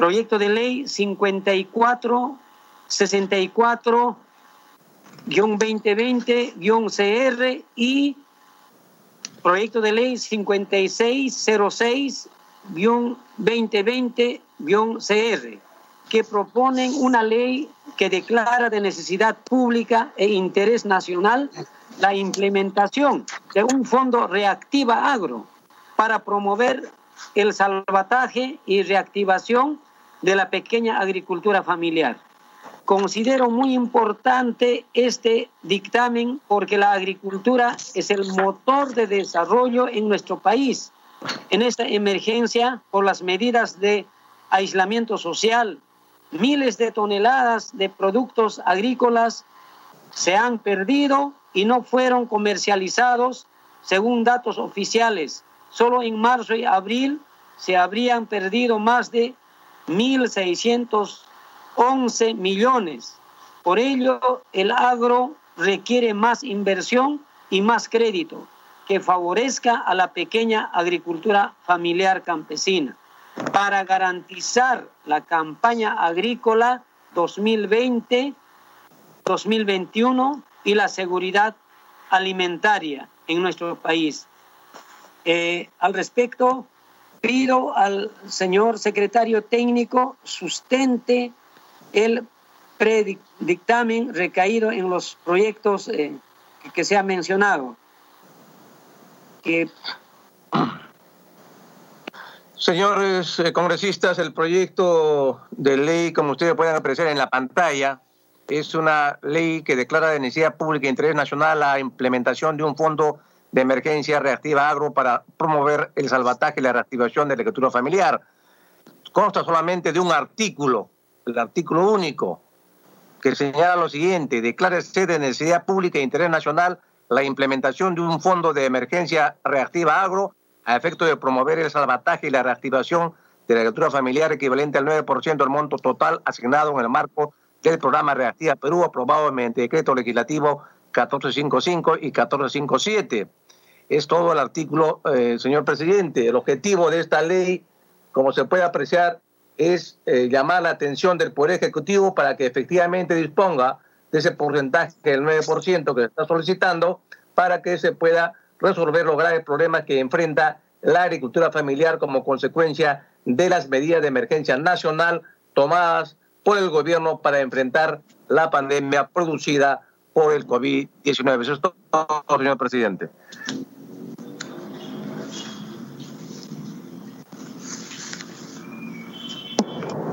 Speaker 1: proyecto de ley 5464-2020-CR y proyecto de ley 5606-2020-CR, que proponen una ley que declara de necesidad pública e interés nacional la implementación de un fondo reactiva agro para promover el salvataje y reactivación de la pequeña agricultura familiar. Considero muy importante este dictamen porque la agricultura es el motor de desarrollo en nuestro país. En esta emergencia, por las medidas de aislamiento social, miles de toneladas de productos agrícolas se han perdido y no fueron comercializados según datos oficiales. Solo en marzo y abril se habrían perdido más de 1.611 millones. Por ello, el agro requiere más inversión y más crédito que favorezca a la pequeña agricultura familiar campesina para garantizar la campaña agrícola 2020-2021 y la seguridad alimentaria en nuestro país. Eh, al respecto, pido al señor secretario técnico sustente el predictamen recaído en los proyectos eh, que se ha mencionado. Que...
Speaker 3: Señores eh, congresistas, el proyecto de ley, como ustedes pueden apreciar en la pantalla, es una ley que declara de necesidad pública e interés nacional la implementación de un fondo de emergencia reactiva agro para promover el salvataje y la reactivación de la agricultura familiar. Consta solamente de un artículo, el artículo único, que señala lo siguiente, declárese de necesidad pública e interés nacional la implementación de un fondo de emergencia reactiva agro a efecto de promover el salvataje y la reactivación de la agricultura familiar equivalente al 9% del monto total asignado en el marco del programa Reactiva Perú aprobado mediante decreto legislativo 1455 y 1457. Es todo el artículo, eh, señor presidente. El objetivo de esta ley, como se puede apreciar, es eh, llamar la atención del Poder Ejecutivo para que efectivamente disponga de ese porcentaje del 9% que se está solicitando para que se pueda resolver los graves problemas que enfrenta la agricultura familiar como consecuencia de las medidas de emergencia nacional tomadas por el gobierno para enfrentar la pandemia producida por el COVID-19. Eso es todo, señor presidente.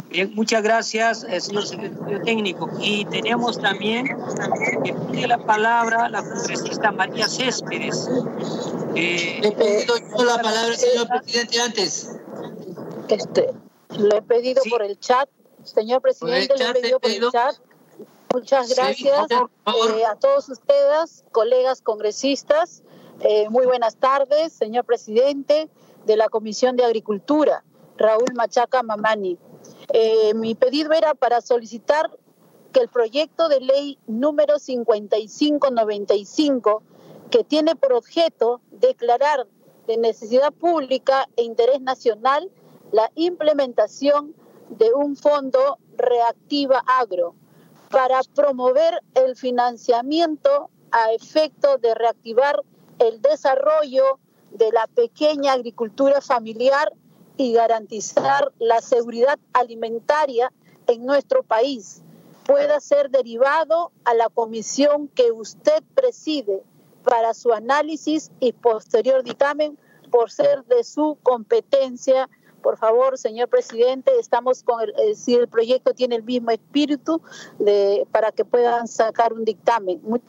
Speaker 1: Bien, muchas gracias, eh, señor secretario técnico. Y tenemos también que pide la palabra la congresista María Céspedes.
Speaker 14: Eh, le he pedido yo la palabra, señor presidente, antes.
Speaker 15: Este, le he pedido por el chat, señor presidente, le he pedido por el chat. Muchas gracias eh, a todos ustedes, colegas congresistas. Eh, muy buenas tardes, señor presidente de la Comisión de Agricultura, Raúl Machaca Mamani. Eh, mi pedido era para solicitar que el proyecto de ley número 5595, que tiene por objeto declarar de necesidad pública e interés nacional la implementación de un fondo reactiva agro para promover el financiamiento a efecto de reactivar el desarrollo de la pequeña agricultura familiar y garantizar la seguridad alimentaria en nuestro país pueda ser derivado a la comisión que usted preside para su análisis y posterior dictamen por ser de su competencia. Por favor, señor presidente, estamos con el, eh, si el proyecto tiene el mismo espíritu para que puedan sacar un dictamen. Muchas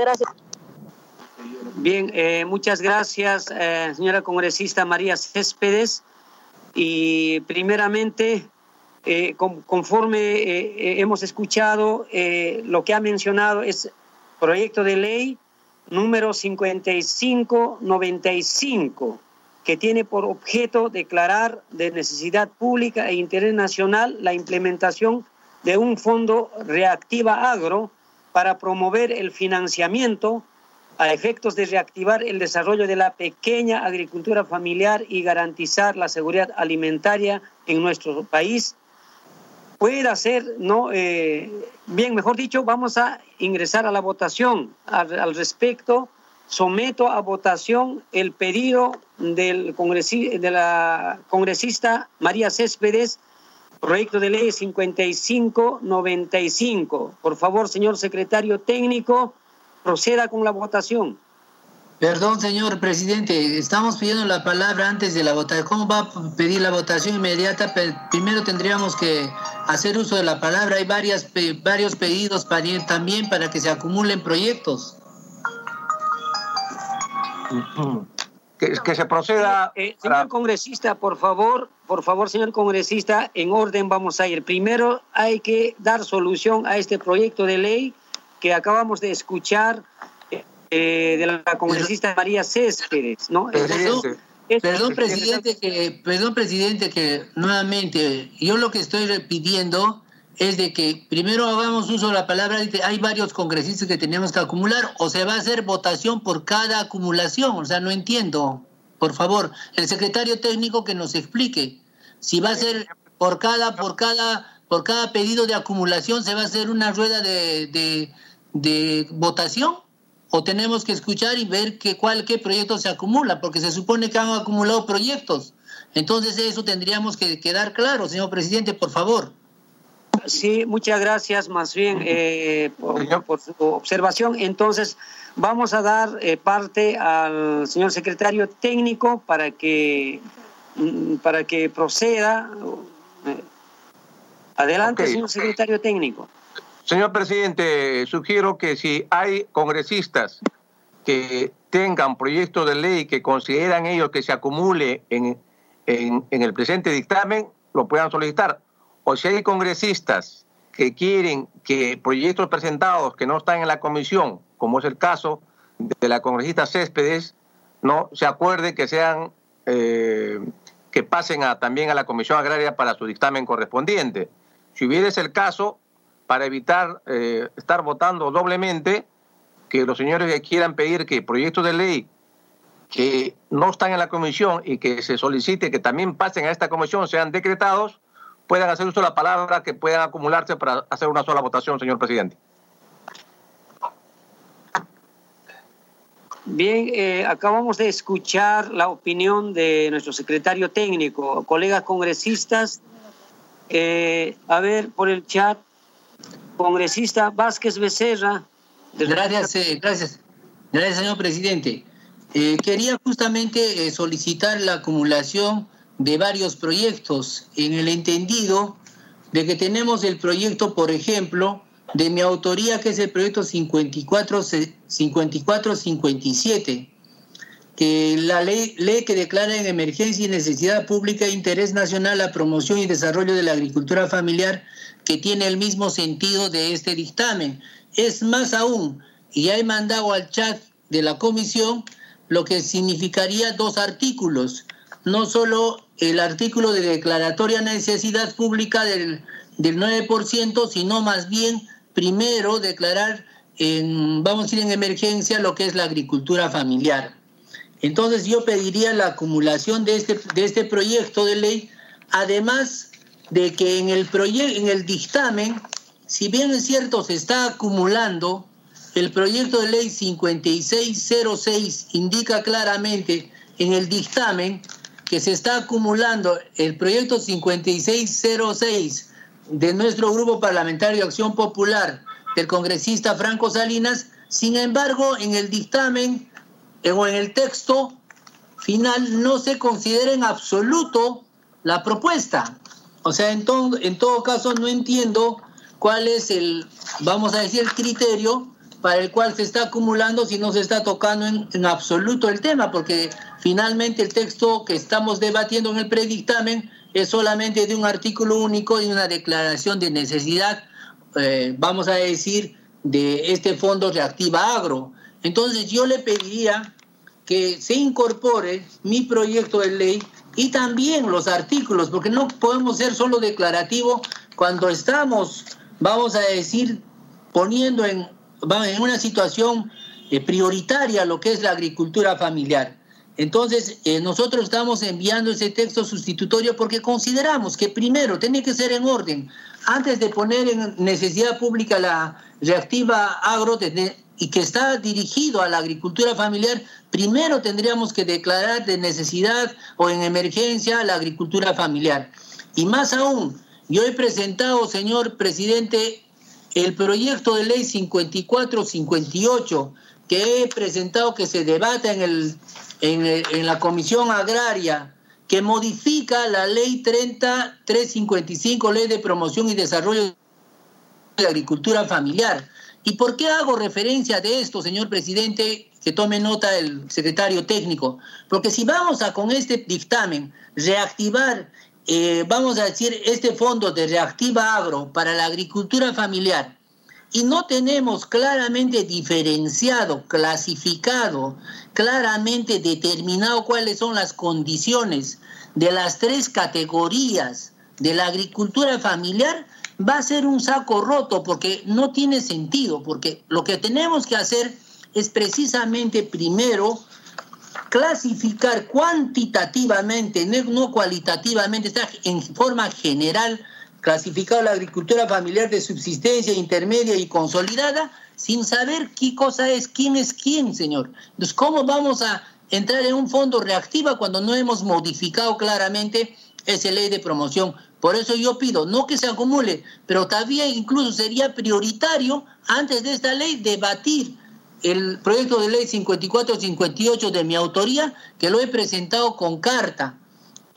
Speaker 15: gracias.
Speaker 1: Bien, eh, muchas gracias, eh, señora congresista María Céspedes. Y primeramente, eh, conforme hemos escuchado, lo que ha mencionado es proyecto de ley número 5595, que tiene por objeto declarar de necesidad pública e interés nacional la implementación de un fondo reactiva agro para promover el financiamiento a efectos de reactivar el desarrollo de la pequeña agricultura familiar y garantizar la seguridad alimentaria en nuestro país, pueda ser, ¿no? Eh, bien, mejor dicho, vamos a ingresar a la votación. Al, respecto, someto a votación el pedido del de la congresista María Céspedes, proyecto de ley 5595. Por favor, señor secretario técnico, proceda con la votación.
Speaker 14: Perdón, señor presidente, estamos pidiendo la palabra antes de la votación. ¿Cómo va a pedir la votación inmediata? Primero tendríamos que hacer uso de la palabra. Hay varias, varios pedidos también para que se acumulen proyectos.
Speaker 3: Que, se proceda.
Speaker 1: Eh, señor congresista, por favor, por favor, señor congresista, en orden vamos a ir. Primero hay que dar solución a este proyecto de ley que acabamos de escuchar eh, de la congresista María Céspedes, ¿no?
Speaker 14: Perdón, perdón, presidente, que, perdón, presidente, que nuevamente yo lo que estoy pidiendo es de que primero hagamos uso de la palabra, hay varios congresistas que tenemos que acumular, o se va a hacer votación por cada acumulación, o sea, no entiendo. Por favor, el secretario técnico que nos explique si va a ser por cada, por cada, por cada pedido de acumulación, se va a hacer una rueda de, de, votación o tenemos que escuchar y ver qué cuál qué proyecto se acumula, porque se supone que han acumulado proyectos. Entonces eso tendríamos que quedar claro, señor presidente, por favor.
Speaker 1: Sí, muchas gracias más bien eh, por, su observación. Entonces, vamos a dar eh, parte al señor secretario técnico para que, mm, para que proceda. Eh, adelante, señor secretario técnico.
Speaker 3: Señor presidente, sugiero que si hay congresistas que tengan proyectos de ley que consideran ellos que se acumule en, en el presente dictamen, lo puedan solicitar o si hay congresistas que quieren que proyectos presentados que no están en la comisión, como es el caso de la congresista Céspedes, no se acuerde que sean eh, que pasen a, también a la comisión agraria para su dictamen correspondiente. Si hubiera ese el caso, para evitar eh, estar votando doblemente, que los señores que quieran pedir que proyectos de ley que no están en la comisión y que se solicite que también pasen a esta comisión sean decretados, puedan hacer uso de la palabra, que puedan acumularse para hacer una sola votación, señor presidente.
Speaker 1: Bien, eh, acabamos de escuchar la opinión de nuestro secretario técnico, colegas congresistas. Eh, a ver, por el chat, congresista Vázquez Becerra.
Speaker 14: Gracias, eh, gracias. Gracias, señor presidente. quería justamente solicitar la acumulación de varios proyectos, en el entendido de que tenemos el proyecto, por ejemplo, de mi autoría, que es el proyecto 5457, que la ley, ley que declara en emergencia y necesidad pública e interés nacional la promoción y desarrollo de la agricultura familiar, que tiene el mismo sentido de este dictamen. Es más aún, y ya he mandado al chat de la comisión lo que significaría dos artículos no solo el artículo de declaratoria necesidad pública del, del 9%, sino más bien primero declarar, en, vamos a ir en emergencia, lo que es la agricultura familiar. Entonces yo pediría la acumulación de este, de este proyecto de ley, además de que en el, en el dictamen, si bien es cierto, se está acumulando, el proyecto de ley 5606 indica claramente en el dictamen que se está acumulando el proyecto 5606 de nuestro grupo parlamentario Acción Popular del congresista Franco Salinas, sin embargo, en el dictamen o en el texto final no se considera en absoluto la propuesta. O sea, en todo, en todo caso no entiendo cuál es el, vamos a decir, criterio para el cual se está acumulando si no se está tocando en, en absoluto el tema, porque Finalmente, el texto que estamos debatiendo en el predictamen es solamente de un artículo único y una declaración de necesidad, eh, vamos a decir, de este fondo reactiva agro. Entonces yo le pediría que se incorpore mi proyecto de ley y también los artículos, porque no podemos ser solo declarativo cuando estamos, vamos a decir, poniendo en, en una situación eh, prioritaria lo que es la agricultura familiar. Entonces, eh, nosotros estamos enviando ese texto sustitutorio porque consideramos que primero tiene que ser en orden. Antes de poner en necesidad pública la reactiva agro y que está dirigido a la agricultura familiar, primero tendríamos que declarar de necesidad o en emergencia la agricultura familiar. Y más aún, yo he presentado, señor presidente, el proyecto de ley 5458 que he presentado que se debata en el en, la Comisión Agraria que modifica la ley 3355, ley de promoción y desarrollo de la agricultura familiar. ¿Y por qué hago referencia de esto, señor presidente? Que tome nota el secretario técnico. Porque si vamos a con este dictamen reactivar, eh, vamos a decir, este fondo de reactiva agro para la agricultura familiar, y no tenemos claramente diferenciado, clasificado, claramente determinado cuáles son las condiciones de las tres categorías de la agricultura familiar, va a ser un saco roto porque no tiene sentido, porque lo que tenemos que hacer es precisamente primero clasificar cuantitativamente, no cualitativamente, está en forma general clasificado la agricultura familiar de subsistencia intermedia y consolidada sin saber qué cosa es, quién es quién, señor. Entonces, ¿cómo vamos a entrar en un fondo reactiva cuando no hemos modificado claramente esa ley de promoción? Por eso yo pido, no que se acumule, pero todavía incluso sería prioritario antes de esta ley debatir el proyecto de ley 5458 de mi autoría, que lo he presentado con carta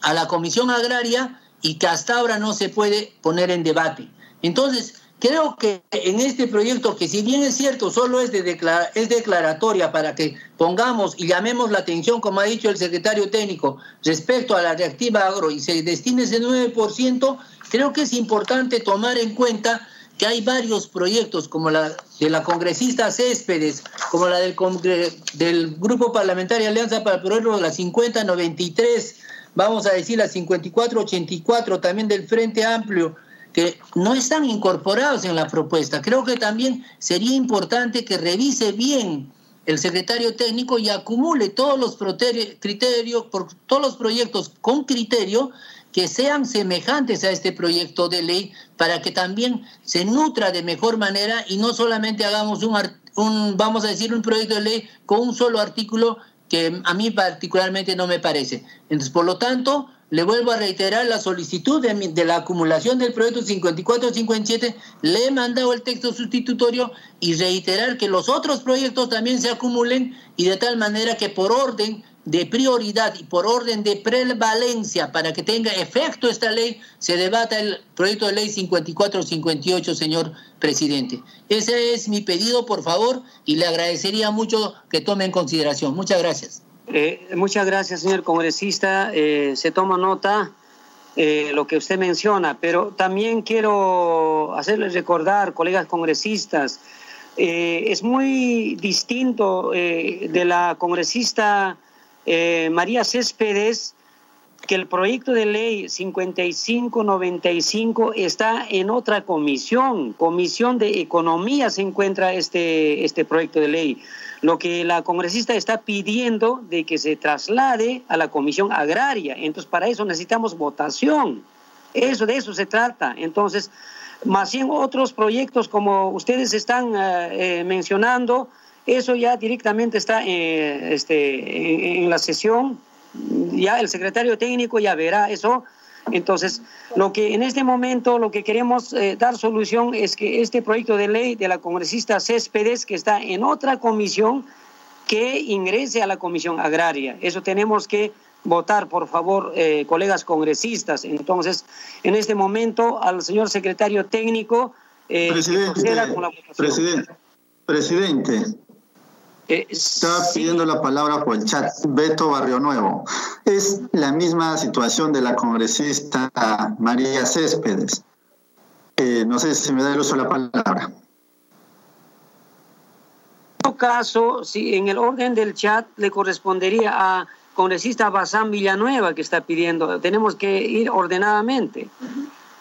Speaker 14: a la Comisión Agraria y que hasta ahora no se puede poner en debate. Entonces, creo que en este proyecto, que si bien es cierto, solo es, de es declaratoria para que pongamos y llamemos la atención, como ha dicho el secretario técnico, respecto a la reactiva agro y se destine ese 9%, creo que es importante tomar en cuenta que hay varios proyectos, como la de la congresista Céspedes, como la del, del Grupo Parlamentario Alianza para el Progreso, la 5093, vamos a decir la 5484, también del Frente Amplio, que no están incorporados en la propuesta. Creo que también sería importante que revise bien el secretario técnico y acumule todos los criterios, todos los proyectos con criterio que sean semejantes a este proyecto de ley para que también se nutra de mejor manera y no solamente hagamos un, un, vamos a decir, un proyecto de ley con un solo artículo que a mí particularmente no me parece. Entonces, por lo tanto, le vuelvo a reiterar la solicitud de, de la acumulación del proyecto 5457, le he mandado el texto sustitutorio y reiterar que los otros proyectos también se acumulen y de tal manera que por orden de prioridad y por orden de prevalencia para que tenga efecto esta ley, se debata el proyecto de ley 5458, señor presidente. Ese es mi pedido, por favor, y le agradecería mucho que tome en consideración. Muchas gracias.
Speaker 1: Eh, muchas gracias, señor congresista. Eh, se toma nota eh, lo que usted menciona, pero también quiero hacerles recordar, colegas congresistas, es muy distinto de la congresista eh, María Céspedes que el proyecto de ley 5595 está en otra comisión, comisión de economía se encuentra este, este proyecto de ley. Lo que la congresista está pidiendo de que se traslade a la comisión agraria. Entonces, para eso necesitamos votación. Eso, de eso se trata. Entonces, más bien otros proyectos como ustedes están eh, eh, mencionando, eso ya directamente está eh, este, en, la sesión, ya el secretario técnico ya verá eso. Entonces, lo que en este momento lo que queremos eh, dar solución es que este proyecto de ley de la congresista Céspedes, que está en otra comisión, que ingrese a la comisión agraria. Eso tenemos que votar, por favor, eh, colegas congresistas. Entonces, en este momento, al señor secretario técnico,
Speaker 16: presidente, presidente, presidente, Estaba pidiendo la palabra por el chat. Beto Barrio Nuevo. Es la misma situación de la congresista María Céspedes. Eh, no sé si me da el uso de la palabra.
Speaker 1: En todo caso, si en el orden del chat le correspondería a congresista Bazán Villanueva que está pidiendo, tenemos que ir ordenadamente.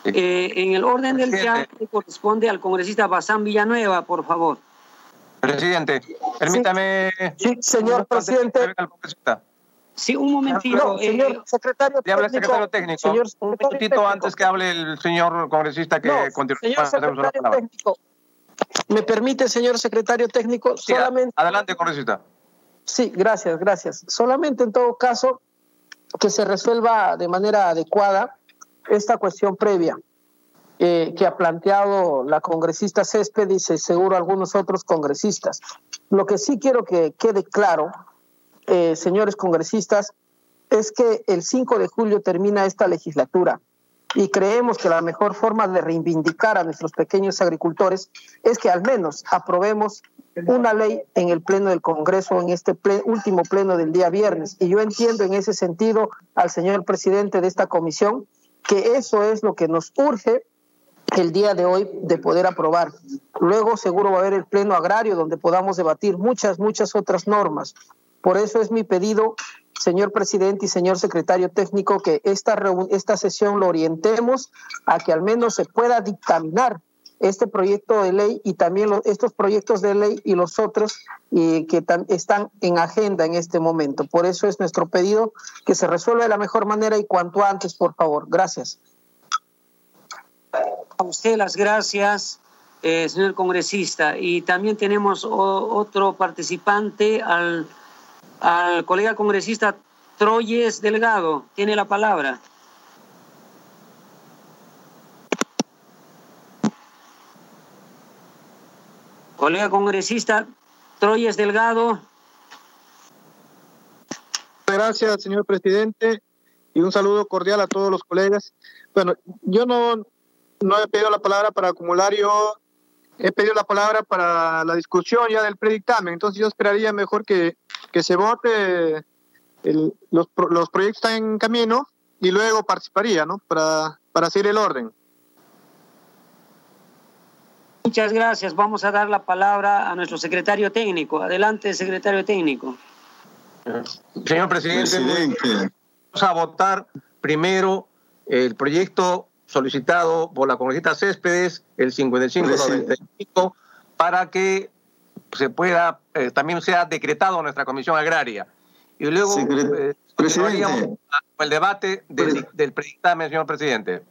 Speaker 1: Eh, en el orden del chat le corresponde al congresista Bazán Villanueva, por favor.
Speaker 3: Presidente, permítame.
Speaker 17: Sí, señor presidente.
Speaker 1: Sí, un momentito.
Speaker 17: Eh, señor secretario
Speaker 3: técnico. habla el secretario técnico. un minutito antes que hable el señor congresista que
Speaker 17: no,
Speaker 3: continúe.
Speaker 17: Señor secretario técnico. ¿Me permite, señor secretario técnico?
Speaker 3: Sí, solamente. Adelante, congresista.
Speaker 17: Sí, gracias, gracias. Solamente en todo caso que se resuelva de manera adecuada esta cuestión previa. Eh, que ha planteado la congresista Césped y seguro algunos otros congresistas. Lo que sí quiero que quede claro, eh, señores congresistas, es que el 5 de julio termina esta legislatura y creemos que la mejor forma de reivindicar a nuestros pequeños agricultores es que al menos aprobemos una ley en el Pleno del Congreso, en este último Pleno del día viernes. Y yo entiendo en ese sentido al señor presidente de esta comisión que eso es lo que nos urge el día de hoy de poder aprobar. Luego seguro va a haber el pleno agrario donde podamos debatir muchas, muchas otras normas. Por eso es mi pedido, señor presidente y señor secretario técnico, que esta, esta sesión lo orientemos a que al menos se pueda dictaminar este proyecto de ley y también estos proyectos de ley y los otros que están en agenda en este momento. Por eso es nuestro pedido que se resuelva de la mejor manera y cuanto antes, por favor. Gracias.
Speaker 1: A usted las gracias, eh, señor congresista. Y también tenemos otro participante, al, al colega congresista Troyes Delgado. Tiene la palabra. Colega congresista Troyes Delgado.
Speaker 18: Gracias, señor presidente, y un saludo cordial a todos los colegas. Bueno, yo no, no he pedido la palabra para acumular, yo he pedido la palabra para la discusión ya del predictamen, entonces yo esperaría mejor que, que se vote, los, los proyectos están en camino y luego participaría, ¿no? Para, para seguir el orden.
Speaker 1: Muchas gracias. Vamos a dar la palabra a nuestro secretario técnico. Adelante, secretario técnico.
Speaker 3: Señor presidente, vamos a votar primero el proyecto solicitado por la congresista Céspedes, el 5595, para que se pueda, eh, también sea decretado nuestra comisión agraria. Y luego eh, el debate del, del predictamen, señor presidente.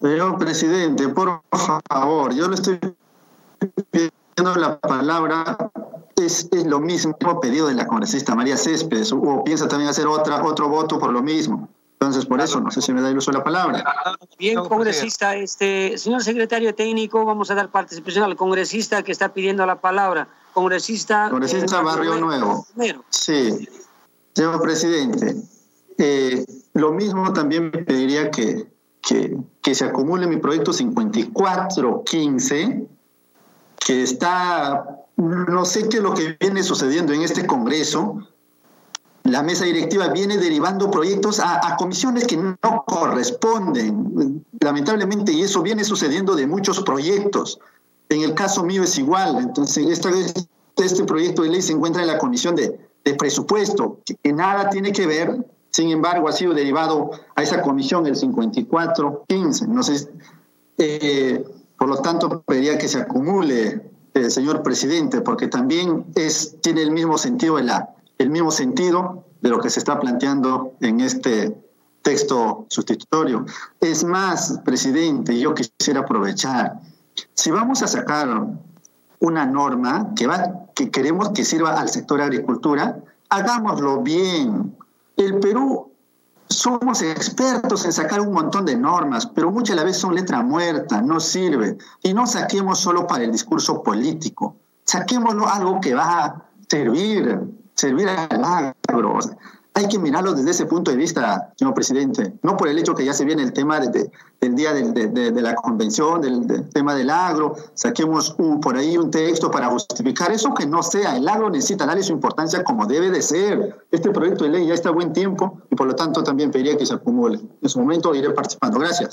Speaker 16: Señor presidente, por favor, yo le estoy pidiendo la palabra. Es, es lo mismo pedido de la congresista María Céspedes, o piensa también hacer otra, otro voto por lo mismo. Entonces, por eso, no sé si me da el uso de la palabra.
Speaker 1: Bien, congresista, este, señor secretario técnico, vamos a dar participación al congresista que está pidiendo la palabra. Congresista.
Speaker 16: Congresista eh, Barrio Nuevo. Sí, señor presidente, eh, lo mismo también me pediría que que, se acumule mi proyecto 5415, que está, no sé qué es lo que viene sucediendo en este Congreso. La mesa directiva viene derivando proyectos a, comisiones que no corresponden, lamentablemente, y eso viene sucediendo de muchos proyectos. En el caso mío es igual. Entonces, este proyecto de ley se encuentra en la comisión de, de presupuesto, que nada tiene que ver sin embargo, ha sido derivado a esa comisión el 54-15. No sé, eh, por lo tanto, pediría que se acumule, eh, señor presidente, porque también es, tiene el mismo sentido, el mismo sentido de lo que se está planteando en este texto sustitutorio. Es más, presidente, yo quisiera aprovechar, si vamos a sacar una norma que, va, que queremos que sirva al sector agricultura, hagámoslo bien, el Perú somos expertos en sacar un montón de normas, pero muchas veces son letra muerta, no sirve. Y no saquemos solo para el discurso político, saquémoslo algo que va a servir, servir al agro hay que mirarlo desde ese punto de vista, señor presidente, no por el hecho que ya se viene el tema de, del día de, la convención, del, tema del agro, saquemos por ahí un texto para justificar eso que no sea, el agro necesita darle su importancia como debe de ser. Este proyecto de ley ya está a buen tiempo y por lo tanto también pediría que se acumule. En su momento iré participando. Gracias.